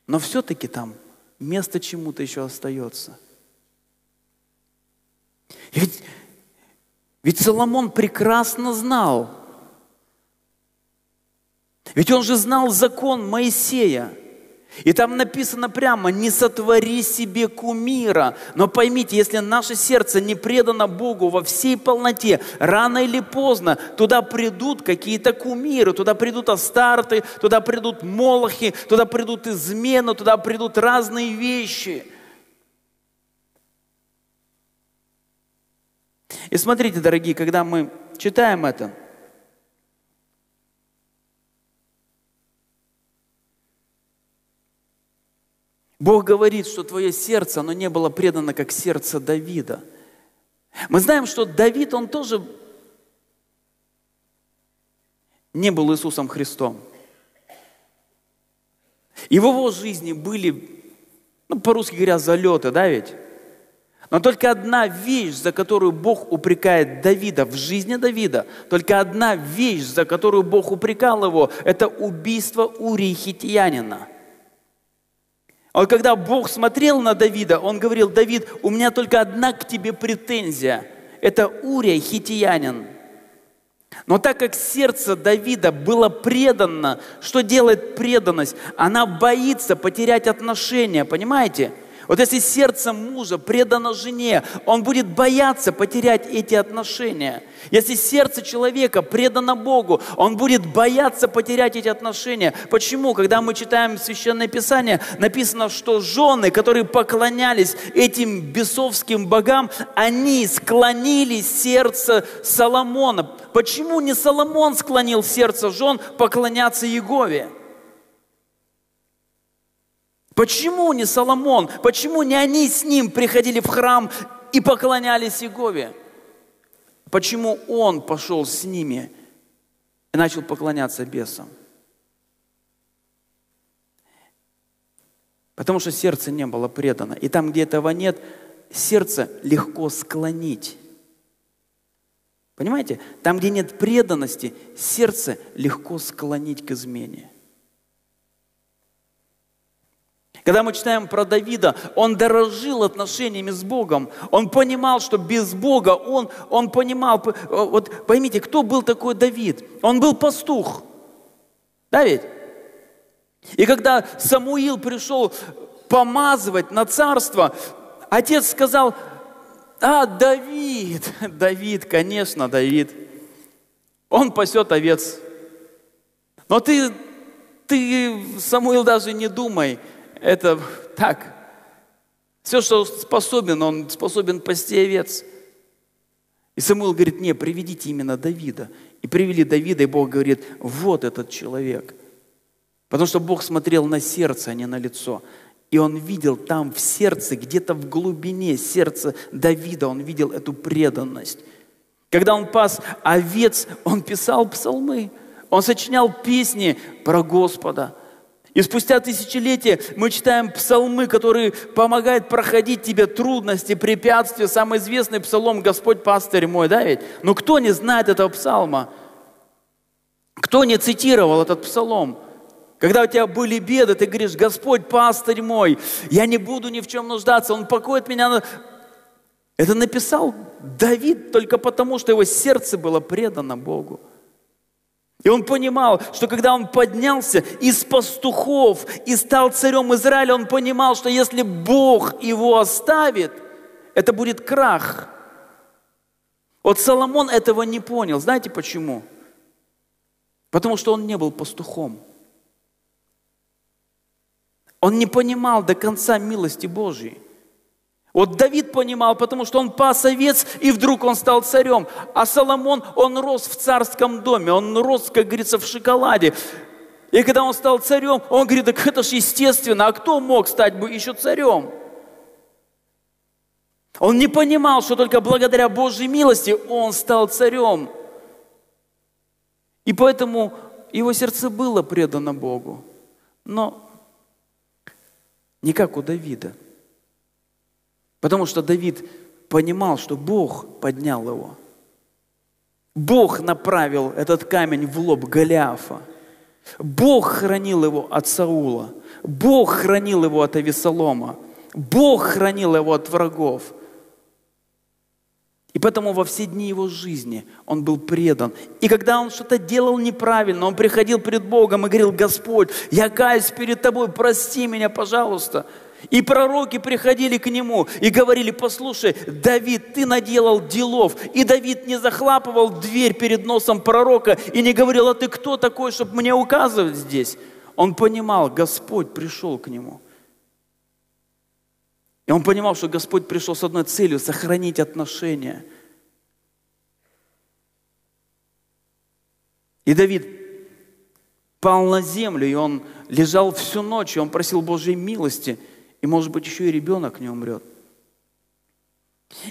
Но все-таки там место чему-то еще остается. И ведь, ведь Соломон прекрасно знал, ведь он же знал закон Моисея – и там написано прямо, не сотвори себе кумира. Но поймите, если наше сердце не предано Богу во всей полноте, рано или поздно туда придут какие-то кумиры, туда придут астарты, туда придут молохи, туда придут измены, туда придут разные вещи. И смотрите, дорогие, когда мы читаем это – Бог говорит, что твое сердце, оно не было предано, как сердце Давида. Мы знаем, что Давид, он тоже не был Иисусом Христом. И в его жизни были, ну, по-русски говоря, залеты, да ведь? Но только одна вещь, за которую Бог упрекает Давида в жизни Давида, только одна вещь, за которую Бог упрекал его, это убийство Урии Хитиянина – а когда Бог смотрел на Давида, он говорил, Давид, у меня только одна к тебе претензия. Это Урия, хитиянин. Но так как сердце Давида было предано, что делает преданность? Она боится потерять отношения, понимаете? Вот если сердце мужа предано жене, он будет бояться потерять эти отношения. Если сердце человека предано Богу, он будет бояться потерять эти отношения. Почему? Когда мы читаем Священное Писание, написано, что жены, которые поклонялись этим бесовским богам, они склонили сердце Соломона. Почему не Соломон склонил сердце жен поклоняться Егове? Почему не Соломон? Почему не они с ним приходили в храм и поклонялись Иегове? Почему он пошел с ними и начал поклоняться бесам? Потому что сердце не было предано. И там, где этого нет, сердце легко склонить. Понимаете? Там, где нет преданности, сердце легко склонить к измене. Когда мы читаем про Давида, он дорожил отношениями с Богом. Он понимал, что без Бога он, он понимал. Вот поймите, кто был такой Давид? Он был пастух. Да ведь? И когда Самуил пришел помазывать на царство, отец сказал, а, Давид, Давид, конечно, Давид, он пасет овец. Но ты, ты, Самуил, даже не думай, это так. Все, что способен, он способен пасти овец. И Самуил говорит, не, приведите именно Давида. И привели Давида, и Бог говорит, вот этот человек. Потому что Бог смотрел на сердце, а не на лицо. И он видел там в сердце, где-то в глубине сердца Давида, он видел эту преданность. Когда он пас овец, он писал псалмы, он сочинял песни про Господа. И спустя тысячелетия мы читаем псалмы, которые помогают проходить тебе трудности, препятствия. Самый известный псалом «Господь пастырь мой», да ведь? Но кто не знает этого псалма? Кто не цитировал этот псалом? Когда у тебя были беды, ты говоришь, Господь, пастырь мой, я не буду ни в чем нуждаться, Он покоит меня. Это написал Давид только потому, что его сердце было предано Богу. И он понимал, что когда он поднялся из пастухов и стал царем Израиля, он понимал, что если Бог его оставит, это будет крах. Вот Соломон этого не понял. Знаете почему? Потому что он не был пастухом. Он не понимал до конца милости Божьей. Вот Давид понимал, потому что он пас овец, и вдруг он стал царем. А Соломон, он рос в царском доме, он рос, как говорится, в шоколаде. И когда он стал царем, он говорит, так это же естественно, а кто мог стать бы еще царем? Он не понимал, что только благодаря Божьей милости он стал царем. И поэтому его сердце было предано Богу. Но не как у Давида. Потому что Давид понимал, что Бог поднял его. Бог направил этот камень в лоб Голиафа. Бог хранил его от Саула. Бог хранил его от Авесолома. Бог хранил его от врагов. И поэтому во все дни его жизни он был предан. И когда он что-то делал неправильно, он приходил перед Богом и говорил, Господь, я каюсь перед тобой, прости меня, пожалуйста. И пророки приходили к нему и говорили, послушай, Давид, ты наделал делов. И Давид не захлапывал дверь перед носом пророка и не говорил, а ты кто такой, чтобы мне указывать здесь? Он понимал, Господь пришел к нему – и он понимал, что Господь пришел с одной целью – сохранить отношения. И Давид пал на землю, и он лежал всю ночь, и он просил Божьей милости, и, может быть, еще и ребенок не умрет.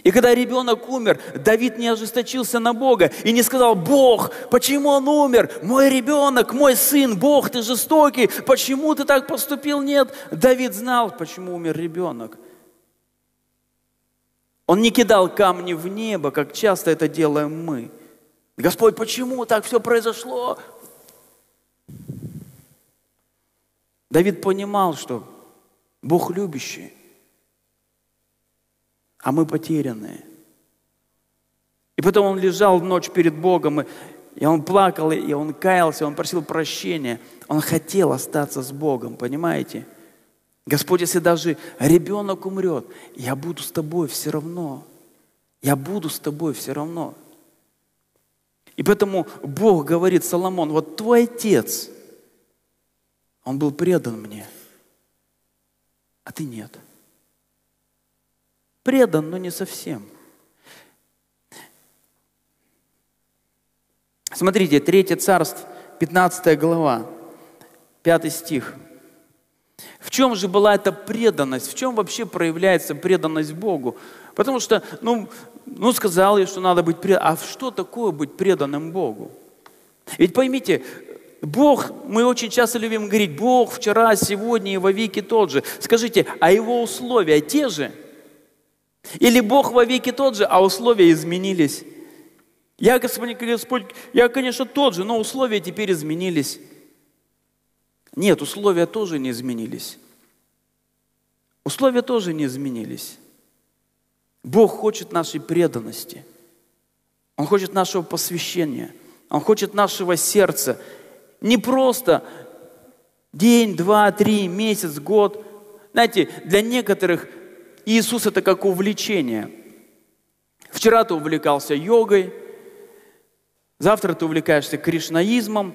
И когда ребенок умер, Давид не ожесточился на Бога и не сказал, Бог, почему он умер? Мой ребенок, мой сын, Бог, ты жестокий, почему ты так поступил? Нет, Давид знал, почему умер ребенок – он не кидал камни в небо, как часто это делаем мы. Господь, почему так все произошло? Давид понимал, что Бог любящий, а мы потерянные. И потом он лежал ночь перед Богом, и, и он плакал, и он каялся, он просил прощения. Он хотел остаться с Богом, понимаете? Господь, если даже ребенок умрет, я буду с тобой все равно. Я буду с тобой все равно. И поэтому Бог говорит, Соломон, вот твой отец, он был предан мне, а ты нет. Предан, но не совсем. Смотрите, 3 царство, 15 глава, 5 стих – в чем же была эта преданность? В чем вообще проявляется преданность Богу? Потому что, ну, ну сказал я, что надо быть преданным. А что такое быть преданным Богу? Ведь поймите, Бог, мы очень часто любим говорить, Бог вчера, сегодня и во веки тот же. Скажите, а его условия те же? Или Бог во веки тот же, а условия изменились? Я, Господь, Господь, я, конечно, тот же, но условия теперь изменились. Нет, условия тоже не изменились. Условия тоже не изменились. Бог хочет нашей преданности. Он хочет нашего посвящения. Он хочет нашего сердца. Не просто День, два, три, месяц, год. Знаете, для некоторых Иисус это как увлечение. Вчера ты увлекался йогой, завтра ты увлекаешься кришнаизмом,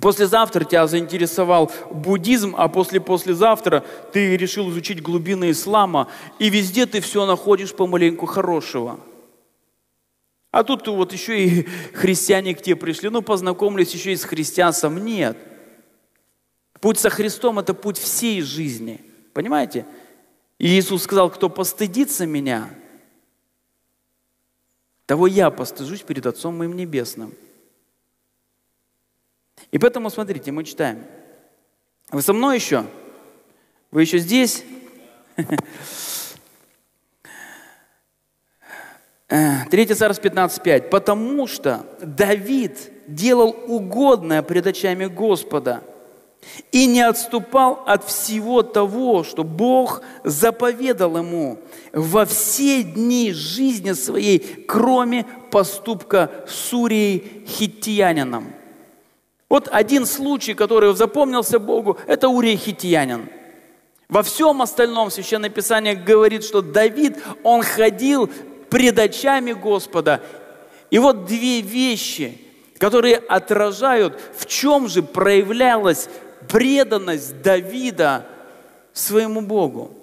послезавтра тебя заинтересовал буддизм, а после-послезавтра ты решил изучить глубины ислама, и везде ты все находишь помаленьку хорошего. А тут вот еще и христиане к тебе пришли, ну познакомились еще и с христианством. Нет. Путь со Христом – это путь всей жизни. Понимаете? И Иисус сказал, кто постыдится меня, того я постыжусь перед Отцом моим Небесным. И поэтому, смотрите, мы читаем. Вы со мной еще? Вы еще здесь? Третий Царств 15.5. «Потому что Давид делал угодное пред очами Господа – и не отступал от всего того, что Бог заповедал ему во все дни жизни своей, кроме поступка с Урией Хиттиянином. Вот один случай, который запомнился Богу, это Урия Хиттиянин. Во всем остальном Священное Писание говорит, что Давид, он ходил пред очами Господа. И вот две вещи, которые отражают, в чем же проявлялась преданность Давида своему Богу.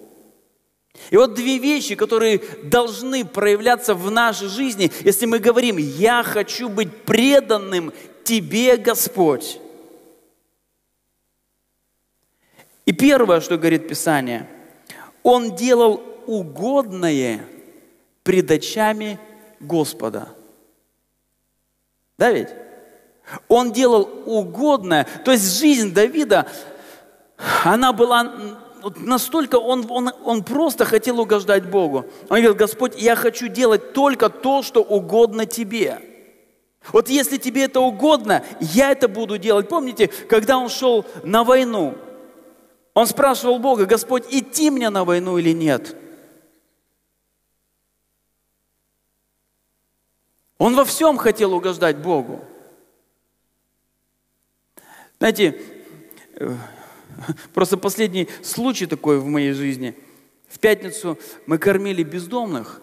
И вот две вещи, которые должны проявляться в нашей жизни, если мы говорим, я хочу быть преданным Тебе, Господь. И первое, что говорит Писание, он делал угодное пред очами Господа. Да ведь? Он делал угодное. То есть жизнь Давида, она была настолько, он, он, он просто хотел угождать Богу. Он говорил, Господь, я хочу делать только то, что угодно Тебе. Вот если тебе это угодно, я это буду делать. Помните, когда он шел на войну, он спрашивал Бога, Господь, идти мне на войну или нет? Он во всем хотел угождать Богу. Знаете, э, просто последний случай такой в моей жизни. В пятницу мы кормили бездомных,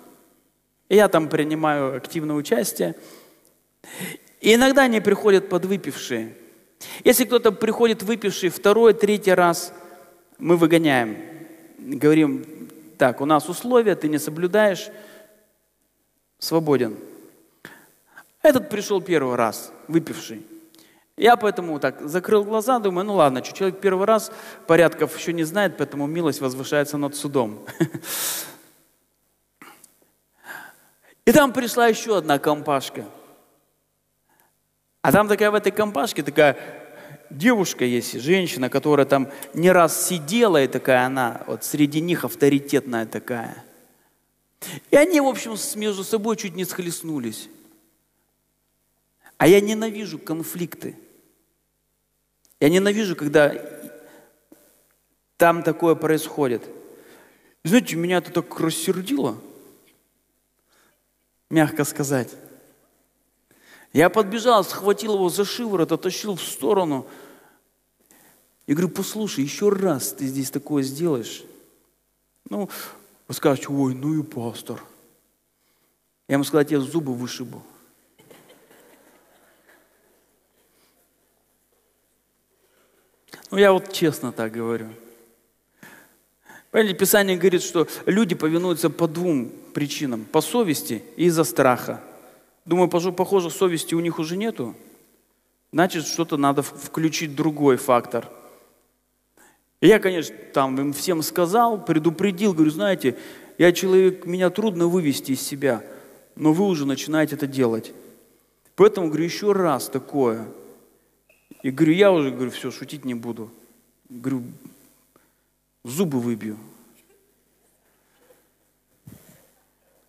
и я там принимаю активное участие. И иногда они приходят подвыпившие. Если кто-то приходит выпивший второй, третий раз, мы выгоняем. Говорим, так, у нас условия, ты не соблюдаешь, свободен. Этот пришел первый раз, выпивший. Я поэтому так закрыл глаза, думаю, ну ладно, что человек первый раз порядков еще не знает, поэтому милость возвышается над судом. И там пришла еще одна компашка. А там такая в этой компашке такая девушка есть, женщина, которая там не раз сидела, и такая она, вот среди них авторитетная такая. И они, в общем, между собой чуть не схлестнулись. А я ненавижу конфликты. Я ненавижу, когда там такое происходит. знаете, меня это так рассердило, мягко сказать. Я подбежал, схватил его за шиворот, оттащил в сторону. И говорю, послушай, еще раз ты здесь такое сделаешь. Ну, вы скажете, ой, ну и пастор. Я ему сказал, я зубы вышибу. Ну, я вот честно так говорю. Понимаете, Писание говорит, что люди повинуются по двум причинам. По совести и из-за страха. Думаю, похоже, совести у них уже нету. Значит, что-то надо включить другой фактор. И я, конечно, там им всем сказал, предупредил, говорю, знаете, я человек, меня трудно вывести из себя, но вы уже начинаете это делать. Поэтому, говорю, еще раз такое – и говорю, я уже, говорю, все, шутить не буду. Говорю, зубы выбью.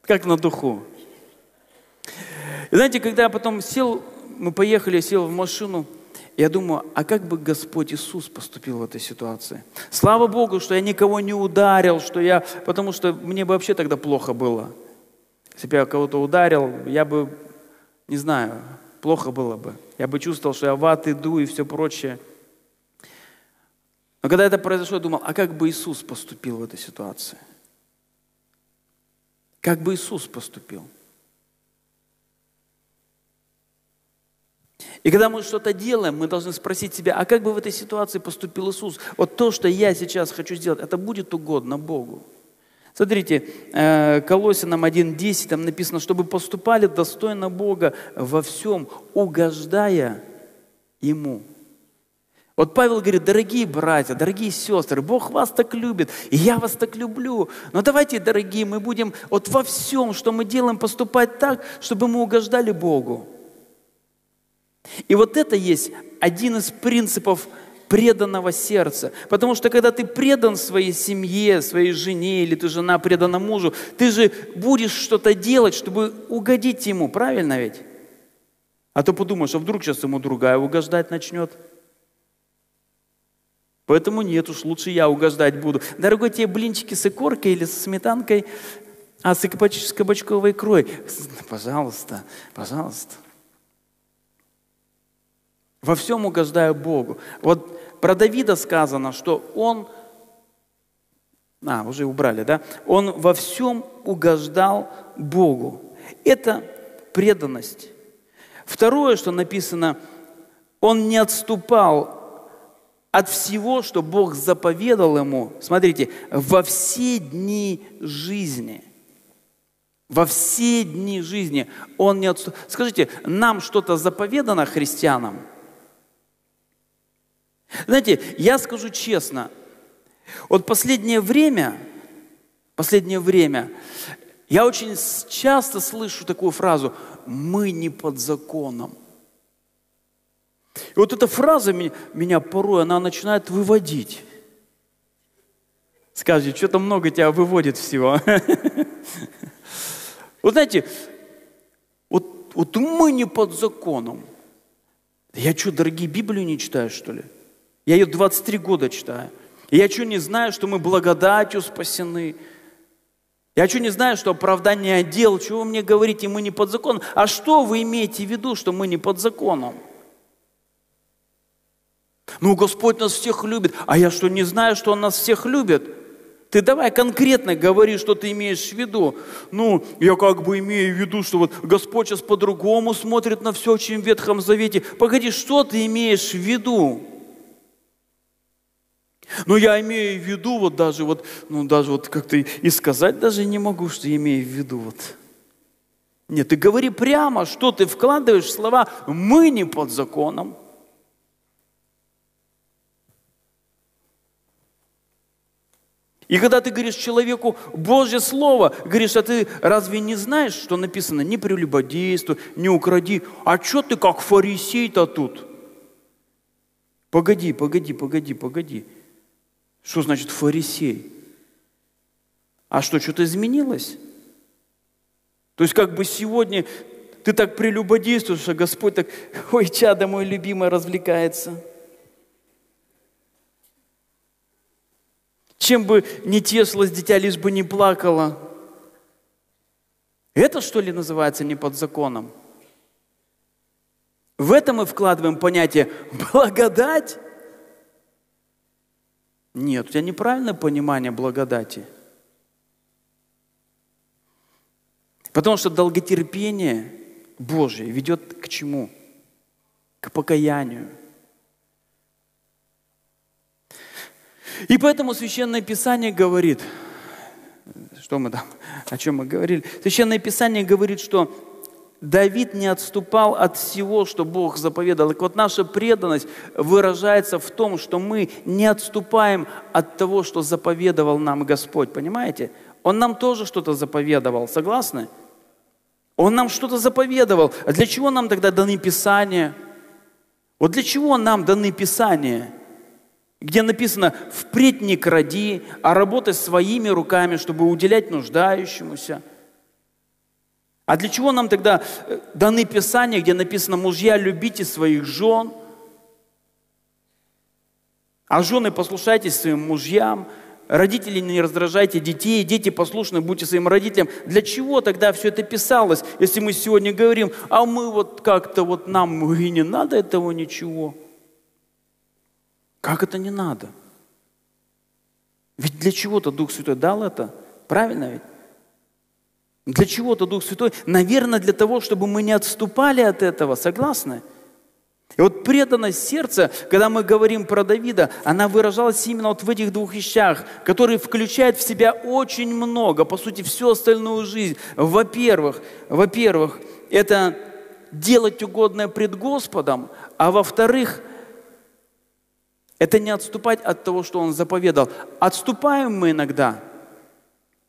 Как на духу. И знаете, когда я потом сел, мы поехали, сел в машину, я думаю, а как бы Господь Иисус поступил в этой ситуации? Слава Богу, что я никого не ударил, что я, потому что мне бы вообще тогда плохо было. Если бы я кого-то ударил, я бы, не знаю, плохо было бы. Я бы чувствовал, что я в ад иду и все прочее. Но когда это произошло, я думал, а как бы Иисус поступил в этой ситуации? Как бы Иисус поступил? И когда мы что-то делаем, мы должны спросить себя, а как бы в этой ситуации поступил Иисус? Вот то, что я сейчас хочу сделать, это будет угодно Богу. Смотрите, э, Колосинам 1.10, там написано, чтобы поступали достойно Бога во всем, угождая Ему. Вот Павел говорит, дорогие братья, дорогие сестры, Бог вас так любит, и я вас так люблю. Но давайте, дорогие, мы будем вот во всем, что мы делаем, поступать так, чтобы мы угождали Богу. И вот это есть один из принципов преданного сердца. Потому что когда ты предан своей семье, своей жене, или ты жена предана мужу, ты же будешь что-то делать, чтобы угодить ему, правильно ведь? А то подумаешь, а вдруг сейчас ему другая угождать начнет. Поэтому нет уж, лучше я угождать буду. Дорогой, тебе блинчики с икоркой или с сметанкой, а с кабачковой икрой. Пожалуйста, пожалуйста. Во всем угождаю Богу. Вот про Давида сказано, что он, а, уже убрали, да? Он во всем угождал Богу. Это преданность. Второе, что написано, он не отступал от всего, что Бог заповедал ему, смотрите, во все дни жизни. Во все дни жизни он не отступал. Скажите, нам что-то заповедано христианам – знаете, я скажу честно, вот последнее время, последнее время, я очень часто слышу такую фразу «мы не под законом». И вот эта фраза меня, порой, она начинает выводить. Скажите, что-то много тебя выводит всего. Вот знаете, вот, вот мы не под законом. Я что, дорогие, Библию не читаю, что ли? Я ее 23 года читаю. И я что не знаю, что мы благодатью спасены. Я что не знаю, что оправдание дел, чего вы мне говорите, мы не под законом. А что вы имеете в виду, что мы не под законом? Ну, Господь нас всех любит. А я что, не знаю, что Он нас всех любит? Ты давай конкретно говори, что ты имеешь в виду. Ну, я как бы имею в виду, что вот Господь сейчас по-другому смотрит на все, чем в Ветхом Завете. Погоди, что ты имеешь в виду? Но я имею в виду, вот даже вот, ну даже вот как-то и сказать даже не могу, что я имею в виду вот. Нет, ты говори прямо, что ты вкладываешь в слова «мы не под законом». И когда ты говоришь человеку Божье Слово, говоришь, а ты разве не знаешь, что написано «не прелюбодействуй, не укради», а что ты как фарисей-то тут? Погоди, погоди, погоди, погоди. Что значит фарисей? А что, что-то изменилось? То есть как бы сегодня ты так прелюбодействуешь, а Господь так, ой, чадо мой любимый, развлекается. Чем бы не тешилось дитя, лишь бы не плакало. Это что ли называется не под законом? В это мы вкладываем понятие благодать. Нет, у тебя неправильное понимание благодати. Потому что долготерпение Божие ведет к чему? К покаянию. И поэтому Священное Писание говорит, что мы там, о чем мы говорили? Священное Писание говорит, что Давид не отступал от всего, что Бог заповедал. И вот наша преданность выражается в том, что мы не отступаем от того, что заповедовал нам Господь. Понимаете? Он нам тоже что-то заповедовал. Согласны? Он нам что-то заповедовал. А для чего нам тогда даны Писания? Вот для чего нам даны Писания? Где написано «впредь не кради, а работай своими руками, чтобы уделять нуждающемуся». А для чего нам тогда э, даны Писания, где написано «мужья, любите своих жен», а жены послушайтесь своим мужьям, родители не раздражайте детей, дети послушны, будьте своим родителям. Для чего тогда все это писалось, если мы сегодня говорим, а мы вот как-то вот нам и не надо этого ничего? Как это не надо? Ведь для чего-то Дух Святой дал это. Правильно ведь? Для чего-то Дух Святой, наверное, для того, чтобы мы не отступали от этого, согласны? И вот преданность сердца, когда мы говорим про Давида, она выражалась именно вот в этих двух вещах, которые включают в себя очень много, по сути, всю остальную жизнь. Во-первых, во-первых, это делать угодное пред Господом, а во-вторых, это не отступать от того, что Он заповедал. Отступаем мы иногда,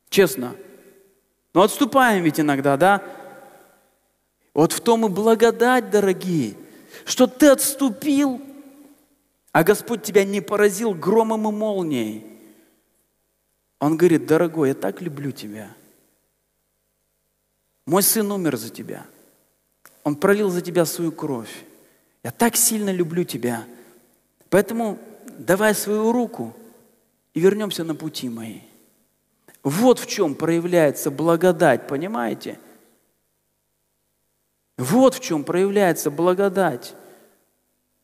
честно. Но отступаем ведь иногда, да? Вот в том и благодать, дорогие – что ты отступил, а Господь тебя не поразил громом и молнией. Он говорит, дорогой, я так люблю тебя. Мой сын умер за тебя. Он пролил за тебя свою кровь. Я так сильно люблю тебя. Поэтому давай свою руку и вернемся на пути мои. Вот в чем проявляется благодать, понимаете? Вот в чем проявляется благодать.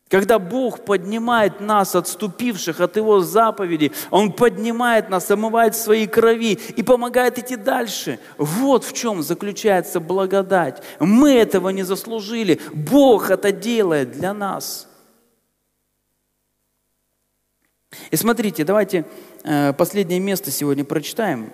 Когда Бог поднимает нас, отступивших от Его заповеди, Он поднимает нас, омывает свои крови и помогает идти дальше. Вот в чем заключается благодать. Мы этого не заслужили. Бог это делает для нас. И смотрите, давайте э, последнее место сегодня прочитаем.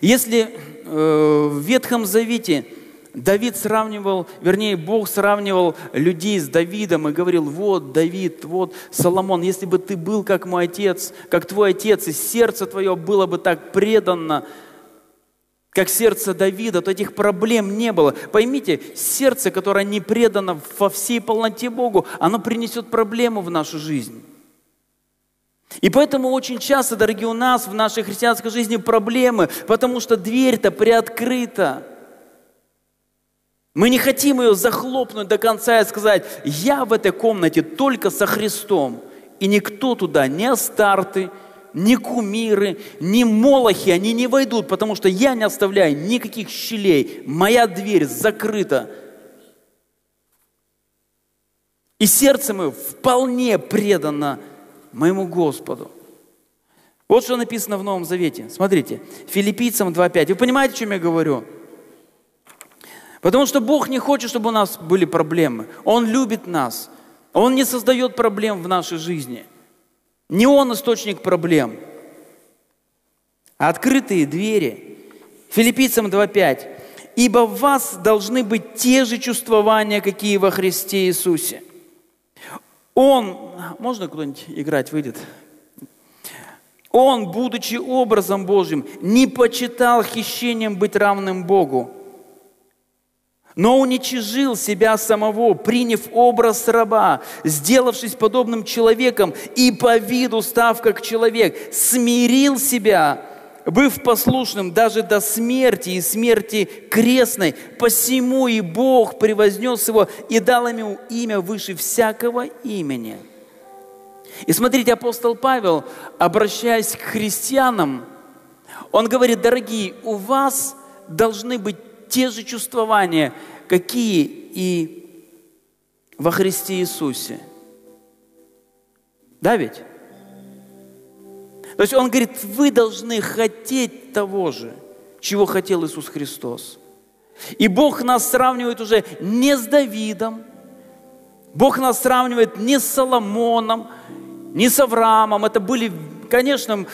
Если э, в Ветхом Завете Давид сравнивал, вернее, Бог сравнивал людей с Давидом и говорил, вот Давид, вот Соломон, если бы ты был как мой отец, как твой отец, и сердце твое было бы так предано, как сердце Давида, то этих проблем не было. Поймите, сердце, которое не предано во всей полноте Богу, оно принесет проблему в нашу жизнь. И поэтому очень часто, дорогие, у нас в нашей христианской жизни проблемы, потому что дверь-то приоткрыта. Мы не хотим ее захлопнуть до конца и сказать, я в этой комнате только со Христом. И никто туда, ни Астарты, ни кумиры, ни молохи, они не войдут, потому что я не оставляю никаких щелей. Моя дверь закрыта. И сердце мое вполне предано моему Господу. Вот что написано в Новом Завете. Смотрите, филиппийцам 2.5. Вы понимаете, о чем я говорю? Потому что Бог не хочет, чтобы у нас были проблемы. Он любит нас. Он не создает проблем в нашей жизни. Не Он источник проблем. Открытые двери. Филиппийцам 2.5. «Ибо в вас должны быть те же чувствования, какие во Христе Иисусе». Он, можно куда-нибудь играть выйдет? Он, будучи образом Божьим, не почитал хищением быть равным Богу, но уничижил себя самого, приняв образ раба, сделавшись подобным человеком и по виду став как человек, смирил себя, быв послушным даже до смерти и смерти крестной. Посему и Бог превознес его и дал ему имя выше всякого имени. И смотрите, апостол Павел, обращаясь к христианам, он говорит, дорогие, у вас должны быть те же чувствования, какие и во Христе Иисусе. Да ведь? То есть он говорит, вы должны хотеть того же, чего хотел Иисус Христос. И Бог нас сравнивает уже не с Давидом, Бог нас сравнивает не с Соломоном, не с Авраамом. Это были, конечно,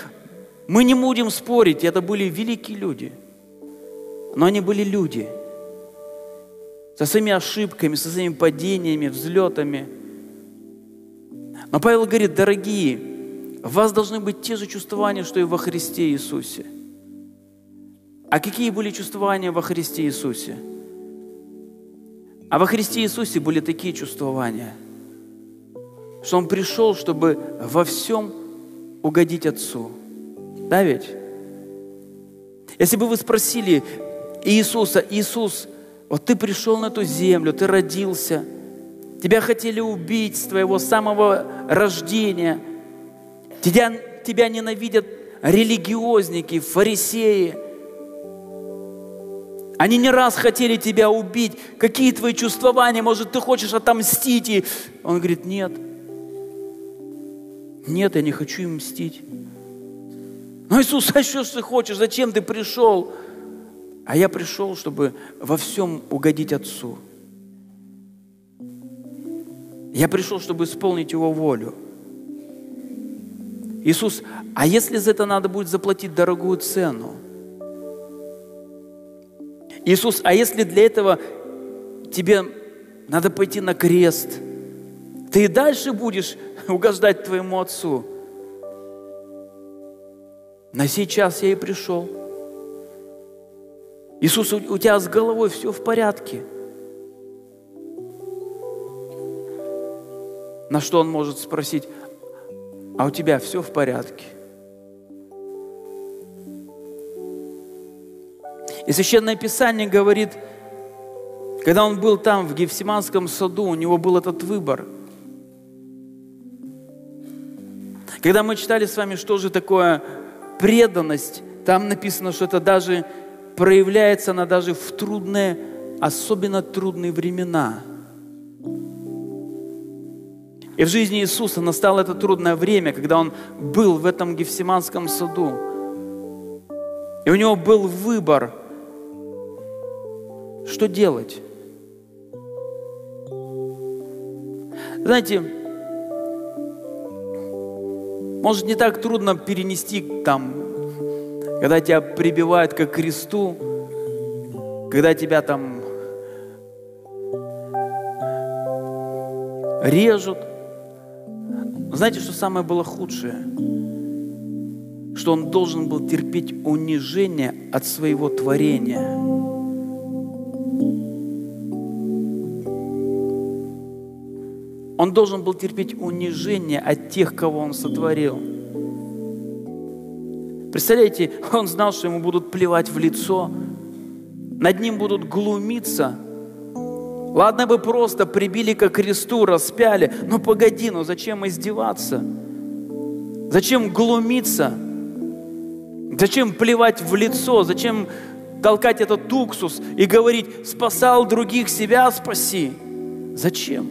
мы не будем спорить, это были великие люди – но они были люди. Со своими ошибками, со своими падениями, взлетами. Но Павел говорит, дорогие, у вас должны быть те же чувствования, что и во Христе Иисусе. А какие были чувствования во Христе Иисусе? А во Христе Иисусе были такие чувствования, что Он пришел, чтобы во всем угодить Отцу. Да ведь? Если бы вы спросили, Иисуса, Иисус, вот ты пришел на эту землю, ты родился, тебя хотели убить с твоего самого рождения, тебя, тебя ненавидят религиозники, фарисеи, они не раз хотели тебя убить. Какие твои чувствования? Может, ты хочешь отомстить? И он говорит, нет. Нет, я не хочу им мстить. Ну, Иисус, а что ты хочешь? Зачем ты пришел? А я пришел, чтобы во всем угодить Отцу. Я пришел, чтобы исполнить Его волю. Иисус, а если за это надо будет заплатить дорогую цену? Иисус, а если для этого тебе надо пойти на крест, ты и дальше будешь угождать твоему Отцу? На сей час я и пришел. Иисус, у тебя с головой все в порядке. На что он может спросить, а у тебя все в порядке? И Священное Писание говорит, когда он был там, в Гефсиманском саду, у него был этот выбор. Когда мы читали с вами, что же такое преданность, там написано, что это даже проявляется она даже в трудные, особенно трудные времена. И в жизни Иисуса настало это трудное время, когда Он был в этом Гефсиманском саду. И у Него был выбор, что делать. Знаете, может, не так трудно перенести там, когда тебя прибивают к кресту, когда тебя там режут. Знаете, что самое было худшее? Что он должен был терпеть унижение от своего творения. Он должен был терпеть унижение от тех, кого он сотворил. Представляете, он знал, что ему будут плевать в лицо, над ним будут глумиться. Ладно бы просто прибили к кресту, распяли, но погоди, ну зачем издеваться? Зачем глумиться? Зачем плевать в лицо? Зачем толкать этот уксус и говорить, спасал других, себя спаси? Зачем?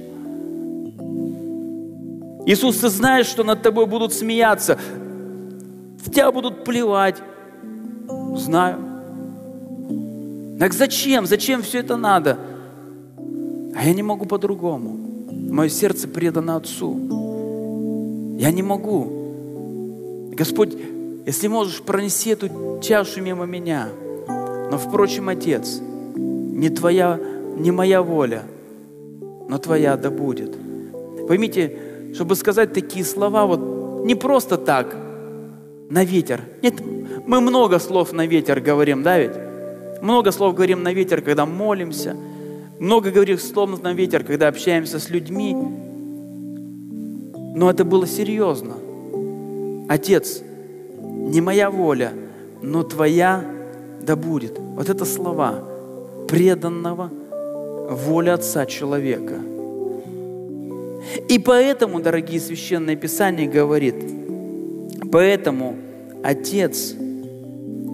Иисус, ты знаешь, что над тобой будут смеяться, в тебя будут плевать. Знаю. Так зачем? Зачем все это надо? А я не могу по-другому. Мое сердце предано Отцу. Я не могу. Господь, если можешь, пронеси эту чашу мимо меня. Но, впрочем, Отец, не твоя, не моя воля, но твоя да будет. Поймите, чтобы сказать такие слова, вот не просто так, на ветер. Нет, мы много слов на ветер говорим, да ведь? Много слов говорим на ветер, когда молимся. Много говорим слов на ветер, когда общаемся с людьми. Но это было серьезно. Отец, не моя воля, но твоя да будет. Вот это слова преданного воля Отца человека – и поэтому, дорогие священные писания говорит, поэтому Отец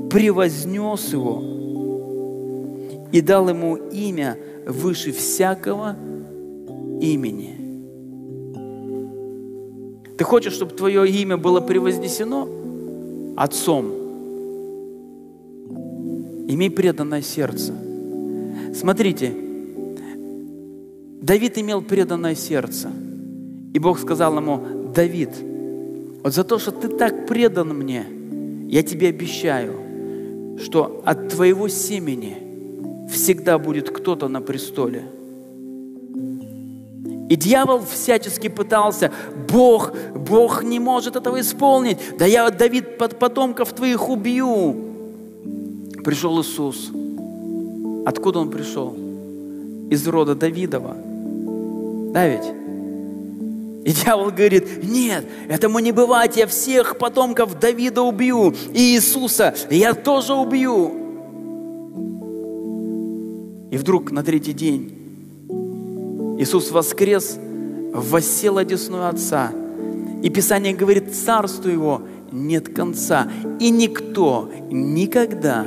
превознес его и дал ему имя выше всякого имени. Ты хочешь, чтобы твое имя было превознесено Отцом? Имей преданное сердце. Смотрите, Давид имел преданное сердце. И Бог сказал ему, Давид, вот за то, что ты так предан мне, я тебе обещаю, что от твоего семени всегда будет кто-то на престоле. И дьявол всячески пытался, Бог, Бог не может этого исполнить. Да я, Давид, под потомков твоих убью. Пришел Иисус. Откуда он пришел? Из рода Давидова. Да ведь? И дьявол говорит, нет, этому не бывать, я всех потомков Давида убью, и Иисуса я тоже убью. И вдруг на третий день Иисус воскрес, воссел одесную Отца. И Писание говорит, царству Его нет конца. И никто никогда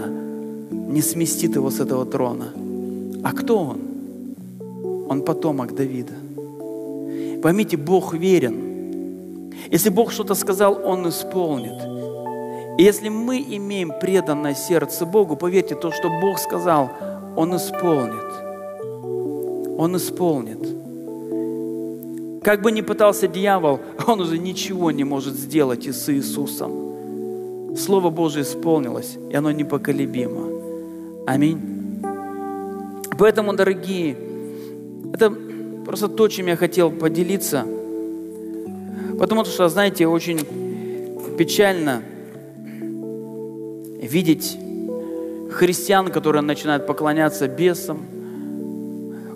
не сместит Его с этого трона. А кто Он? Он потомок Давида. Поймите, Бог верен. Если Бог что-то сказал, Он исполнит. И если мы имеем преданное сердце Богу, поверьте, то, что Бог сказал, Он исполнит. Он исполнит. Как бы ни пытался дьявол, он уже ничего не может сделать и с Иисусом. Слово Божие исполнилось, и оно непоколебимо. Аминь. Поэтому, дорогие, это просто то, чем я хотел поделиться. Потому что, знаете, очень печально видеть христиан, которые начинают поклоняться бесам.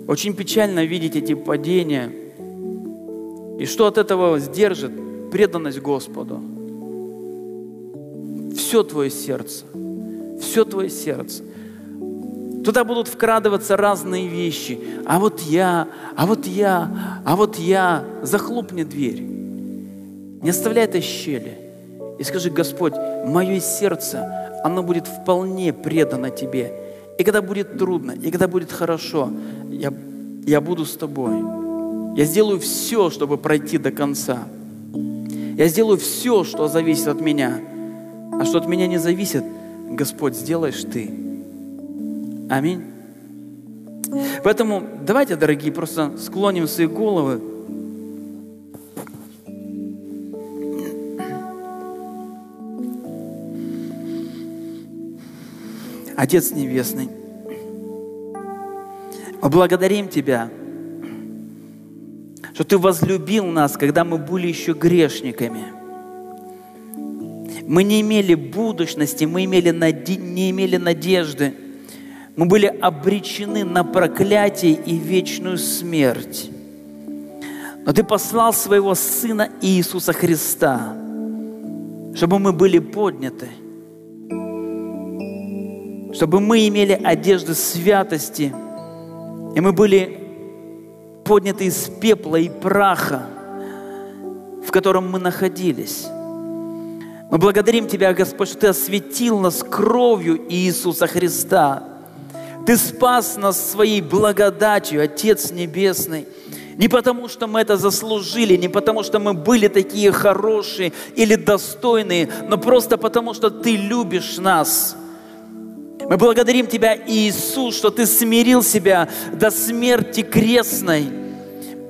Очень печально видеть эти падения. И что от этого сдержит? Преданность Господу. Все твое сердце. Все твое сердце. Туда будут вкрадываться разные вещи. А вот я, а вот я, а вот я. Захлопни дверь. Не оставляй этой щели. И скажи, Господь, мое сердце, оно будет вполне предано Тебе. И когда будет трудно, и когда будет хорошо, я, я буду с Тобой. Я сделаю все, чтобы пройти до конца. Я сделаю все, что зависит от меня. А что от меня не зависит, Господь, сделаешь Ты. Аминь. Поэтому давайте, дорогие, просто склоним свои головы. Отец Небесный, благодарим Тебя, что Ты возлюбил нас, когда мы были еще грешниками. Мы не имели будущности, мы имели наде... не имели надежды – мы были обречены на проклятие и вечную смерть. Но Ты послал своего Сына Иисуса Христа, чтобы мы были подняты, чтобы мы имели одежды святости, и мы были подняты из пепла и праха, в котором мы находились. Мы благодарим Тебя, Господь, что Ты осветил нас кровью Иисуса Христа – ты спас нас своей благодатью, Отец Небесный. Не потому, что мы это заслужили, не потому, что мы были такие хорошие или достойные, но просто потому, что Ты любишь нас. Мы благодарим Тебя, Иисус, что Ты смирил себя до смерти крестной –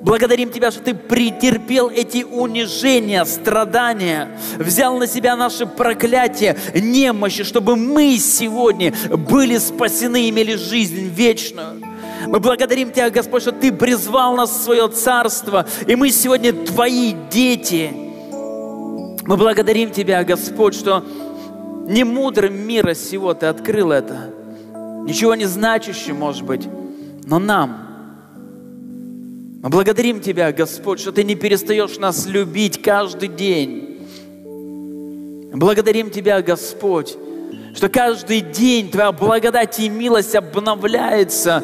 Благодарим Тебя, что Ты претерпел эти унижения, страдания, взял на себя наши проклятия, немощи, чтобы мы сегодня были спасены, имели жизнь вечную. Мы благодарим Тебя, Господь, что Ты призвал нас в свое царство, и мы сегодня Твои дети. Мы благодарим Тебя, Господь, что не мудрым мира сего Ты открыл это, ничего не значащим, может быть, но нам – мы благодарим Тебя, Господь, что Ты не перестаешь нас любить каждый день. Благодарим Тебя, Господь, что каждый день Твоя благодать и милость обновляется,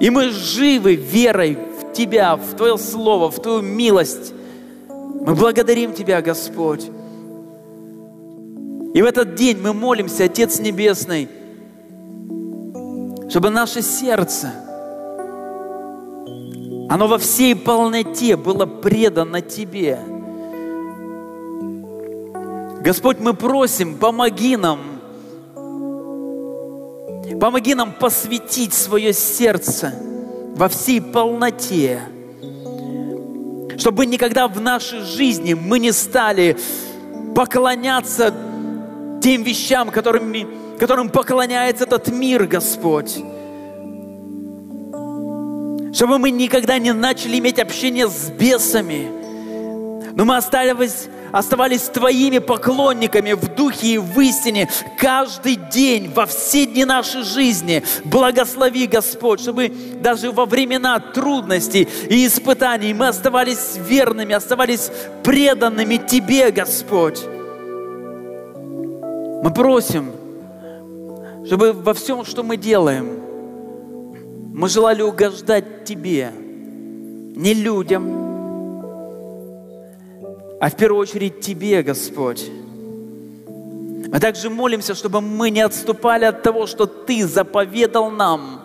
и мы живы верой в Тебя, в Твое Слово, в Твою милость. Мы благодарим Тебя, Господь. И в этот день мы молимся, Отец Небесный, чтобы наше сердце – оно во всей полноте было предано Тебе. Господь, мы просим, помоги нам, помоги нам посвятить свое сердце во всей полноте, чтобы никогда в нашей жизни мы не стали поклоняться тем вещам, которыми, которым поклоняется этот мир, Господь чтобы мы никогда не начали иметь общение с бесами, но мы оставались, оставались Твоими поклонниками в духе и в истине каждый день, во все дни нашей жизни. Благослови, Господь, чтобы даже во времена трудностей и испытаний мы оставались верными, оставались преданными Тебе, Господь. Мы просим, чтобы во всем, что мы делаем – мы желали угождать Тебе, не людям, а в первую очередь Тебе, Господь. Мы также молимся, чтобы мы не отступали от того, что Ты заповедал нам,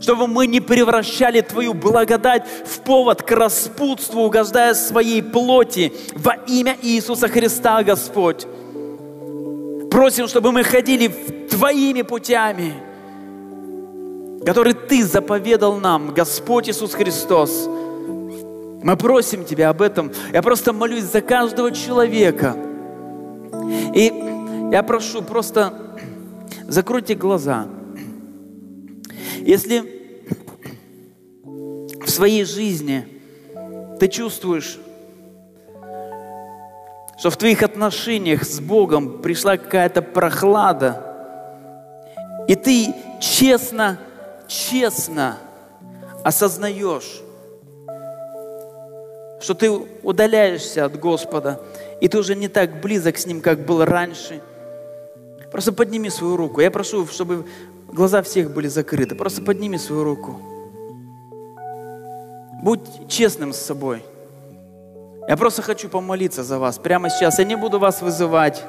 чтобы мы не превращали Твою благодать в повод к распутству, угождая своей плоти во имя Иисуса Христа, Господь. Просим, чтобы мы ходили Твоими путями, которые Ты заповедал нам, Господь Иисус Христос. Мы просим Тебя об этом. Я просто молюсь за каждого человека. И я прошу, просто закройте глаза. Если в своей жизни ты чувствуешь, что в твоих отношениях с Богом пришла какая-то прохлада, и ты честно, честно осознаешь, что ты удаляешься от Господа, и ты уже не так близок с Ним, как был раньше. Просто подними свою руку. Я прошу, чтобы глаза всех были закрыты. Просто подними свою руку. Будь честным с собой. Я просто хочу помолиться за вас прямо сейчас. Я не буду вас вызывать.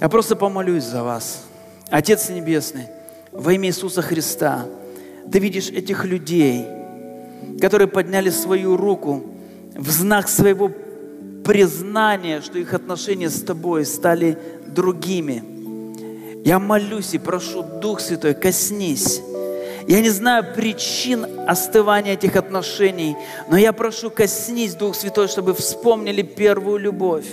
Я просто помолюсь за вас. Отец Небесный, во имя Иисуса Христа, ты видишь этих людей, которые подняли свою руку в знак своего признания, что их отношения с тобой стали другими. Я молюсь и прошу, Дух Святой, коснись я не знаю причин остывания этих отношений, но я прошу, коснись, Дух Святой, чтобы вспомнили первую любовь.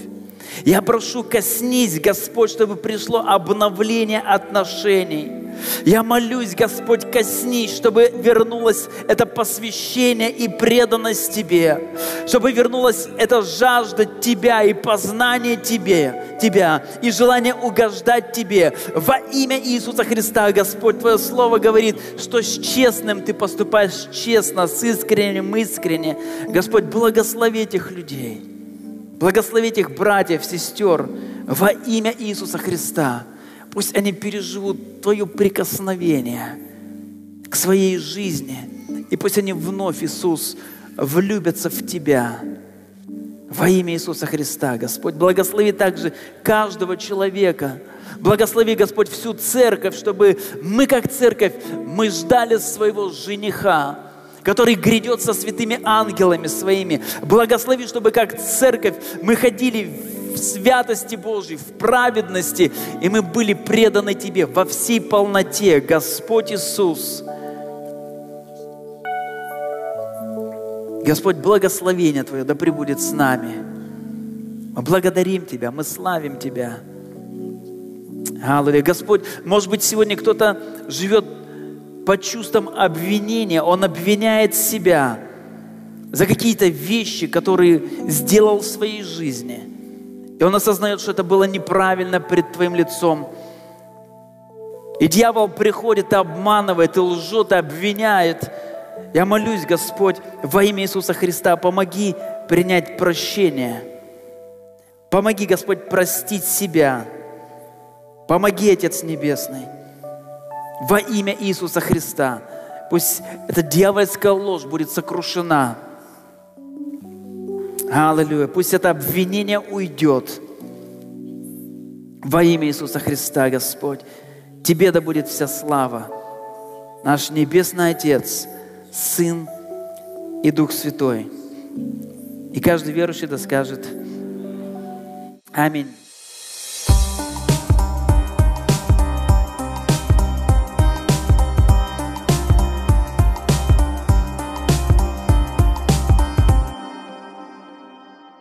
Я прошу, коснись, Господь, чтобы пришло обновление отношений. Я молюсь, Господь, коснись, чтобы вернулось это посвящение и преданность Тебе, чтобы вернулась эта жажда Тебя и познание Тебе, Тебя, и желание угождать Тебе. Во имя Иисуса Христа, Господь, Твое Слово говорит, что с честным Ты поступаешь честно, с искренним искренне. Господь, благослови этих людей, благослови этих братьев, сестер во имя Иисуса Христа. Пусть они переживут Твое прикосновение к своей жизни. И пусть они вновь, Иисус, влюбятся в Тебя. Во имя Иисуса Христа, Господь, благослови также каждого человека. Благослови, Господь, всю церковь, чтобы мы, как церковь, мы ждали своего жениха, который грядет со святыми ангелами своими. Благослови, чтобы как церковь мы ходили в святости Божьей, в праведности, и мы были преданы Тебе во всей полноте, Господь Иисус. Господь, благословение Твое да пребудет с нами. Мы благодарим Тебя, мы славим Тебя. Аллилуйя. Господь, может быть, сегодня кто-то живет под чувством обвинения, он обвиняет себя за какие-то вещи, которые сделал в своей жизни – и он осознает, что это было неправильно перед твоим лицом. И дьявол приходит обманывает, и лжет, и обвиняет. Я молюсь, Господь, во имя Иисуса Христа, помоги принять прощение. Помоги, Господь, простить себя. Помоги, Отец Небесный. Во имя Иисуса Христа. Пусть эта дьявольская ложь будет сокрушена. Аллилуйя. Пусть это обвинение уйдет. Во имя Иисуса Христа, Господь. Тебе да будет вся слава. Наш Небесный Отец, Сын и Дух Святой. И каждый верующий да скажет Аминь.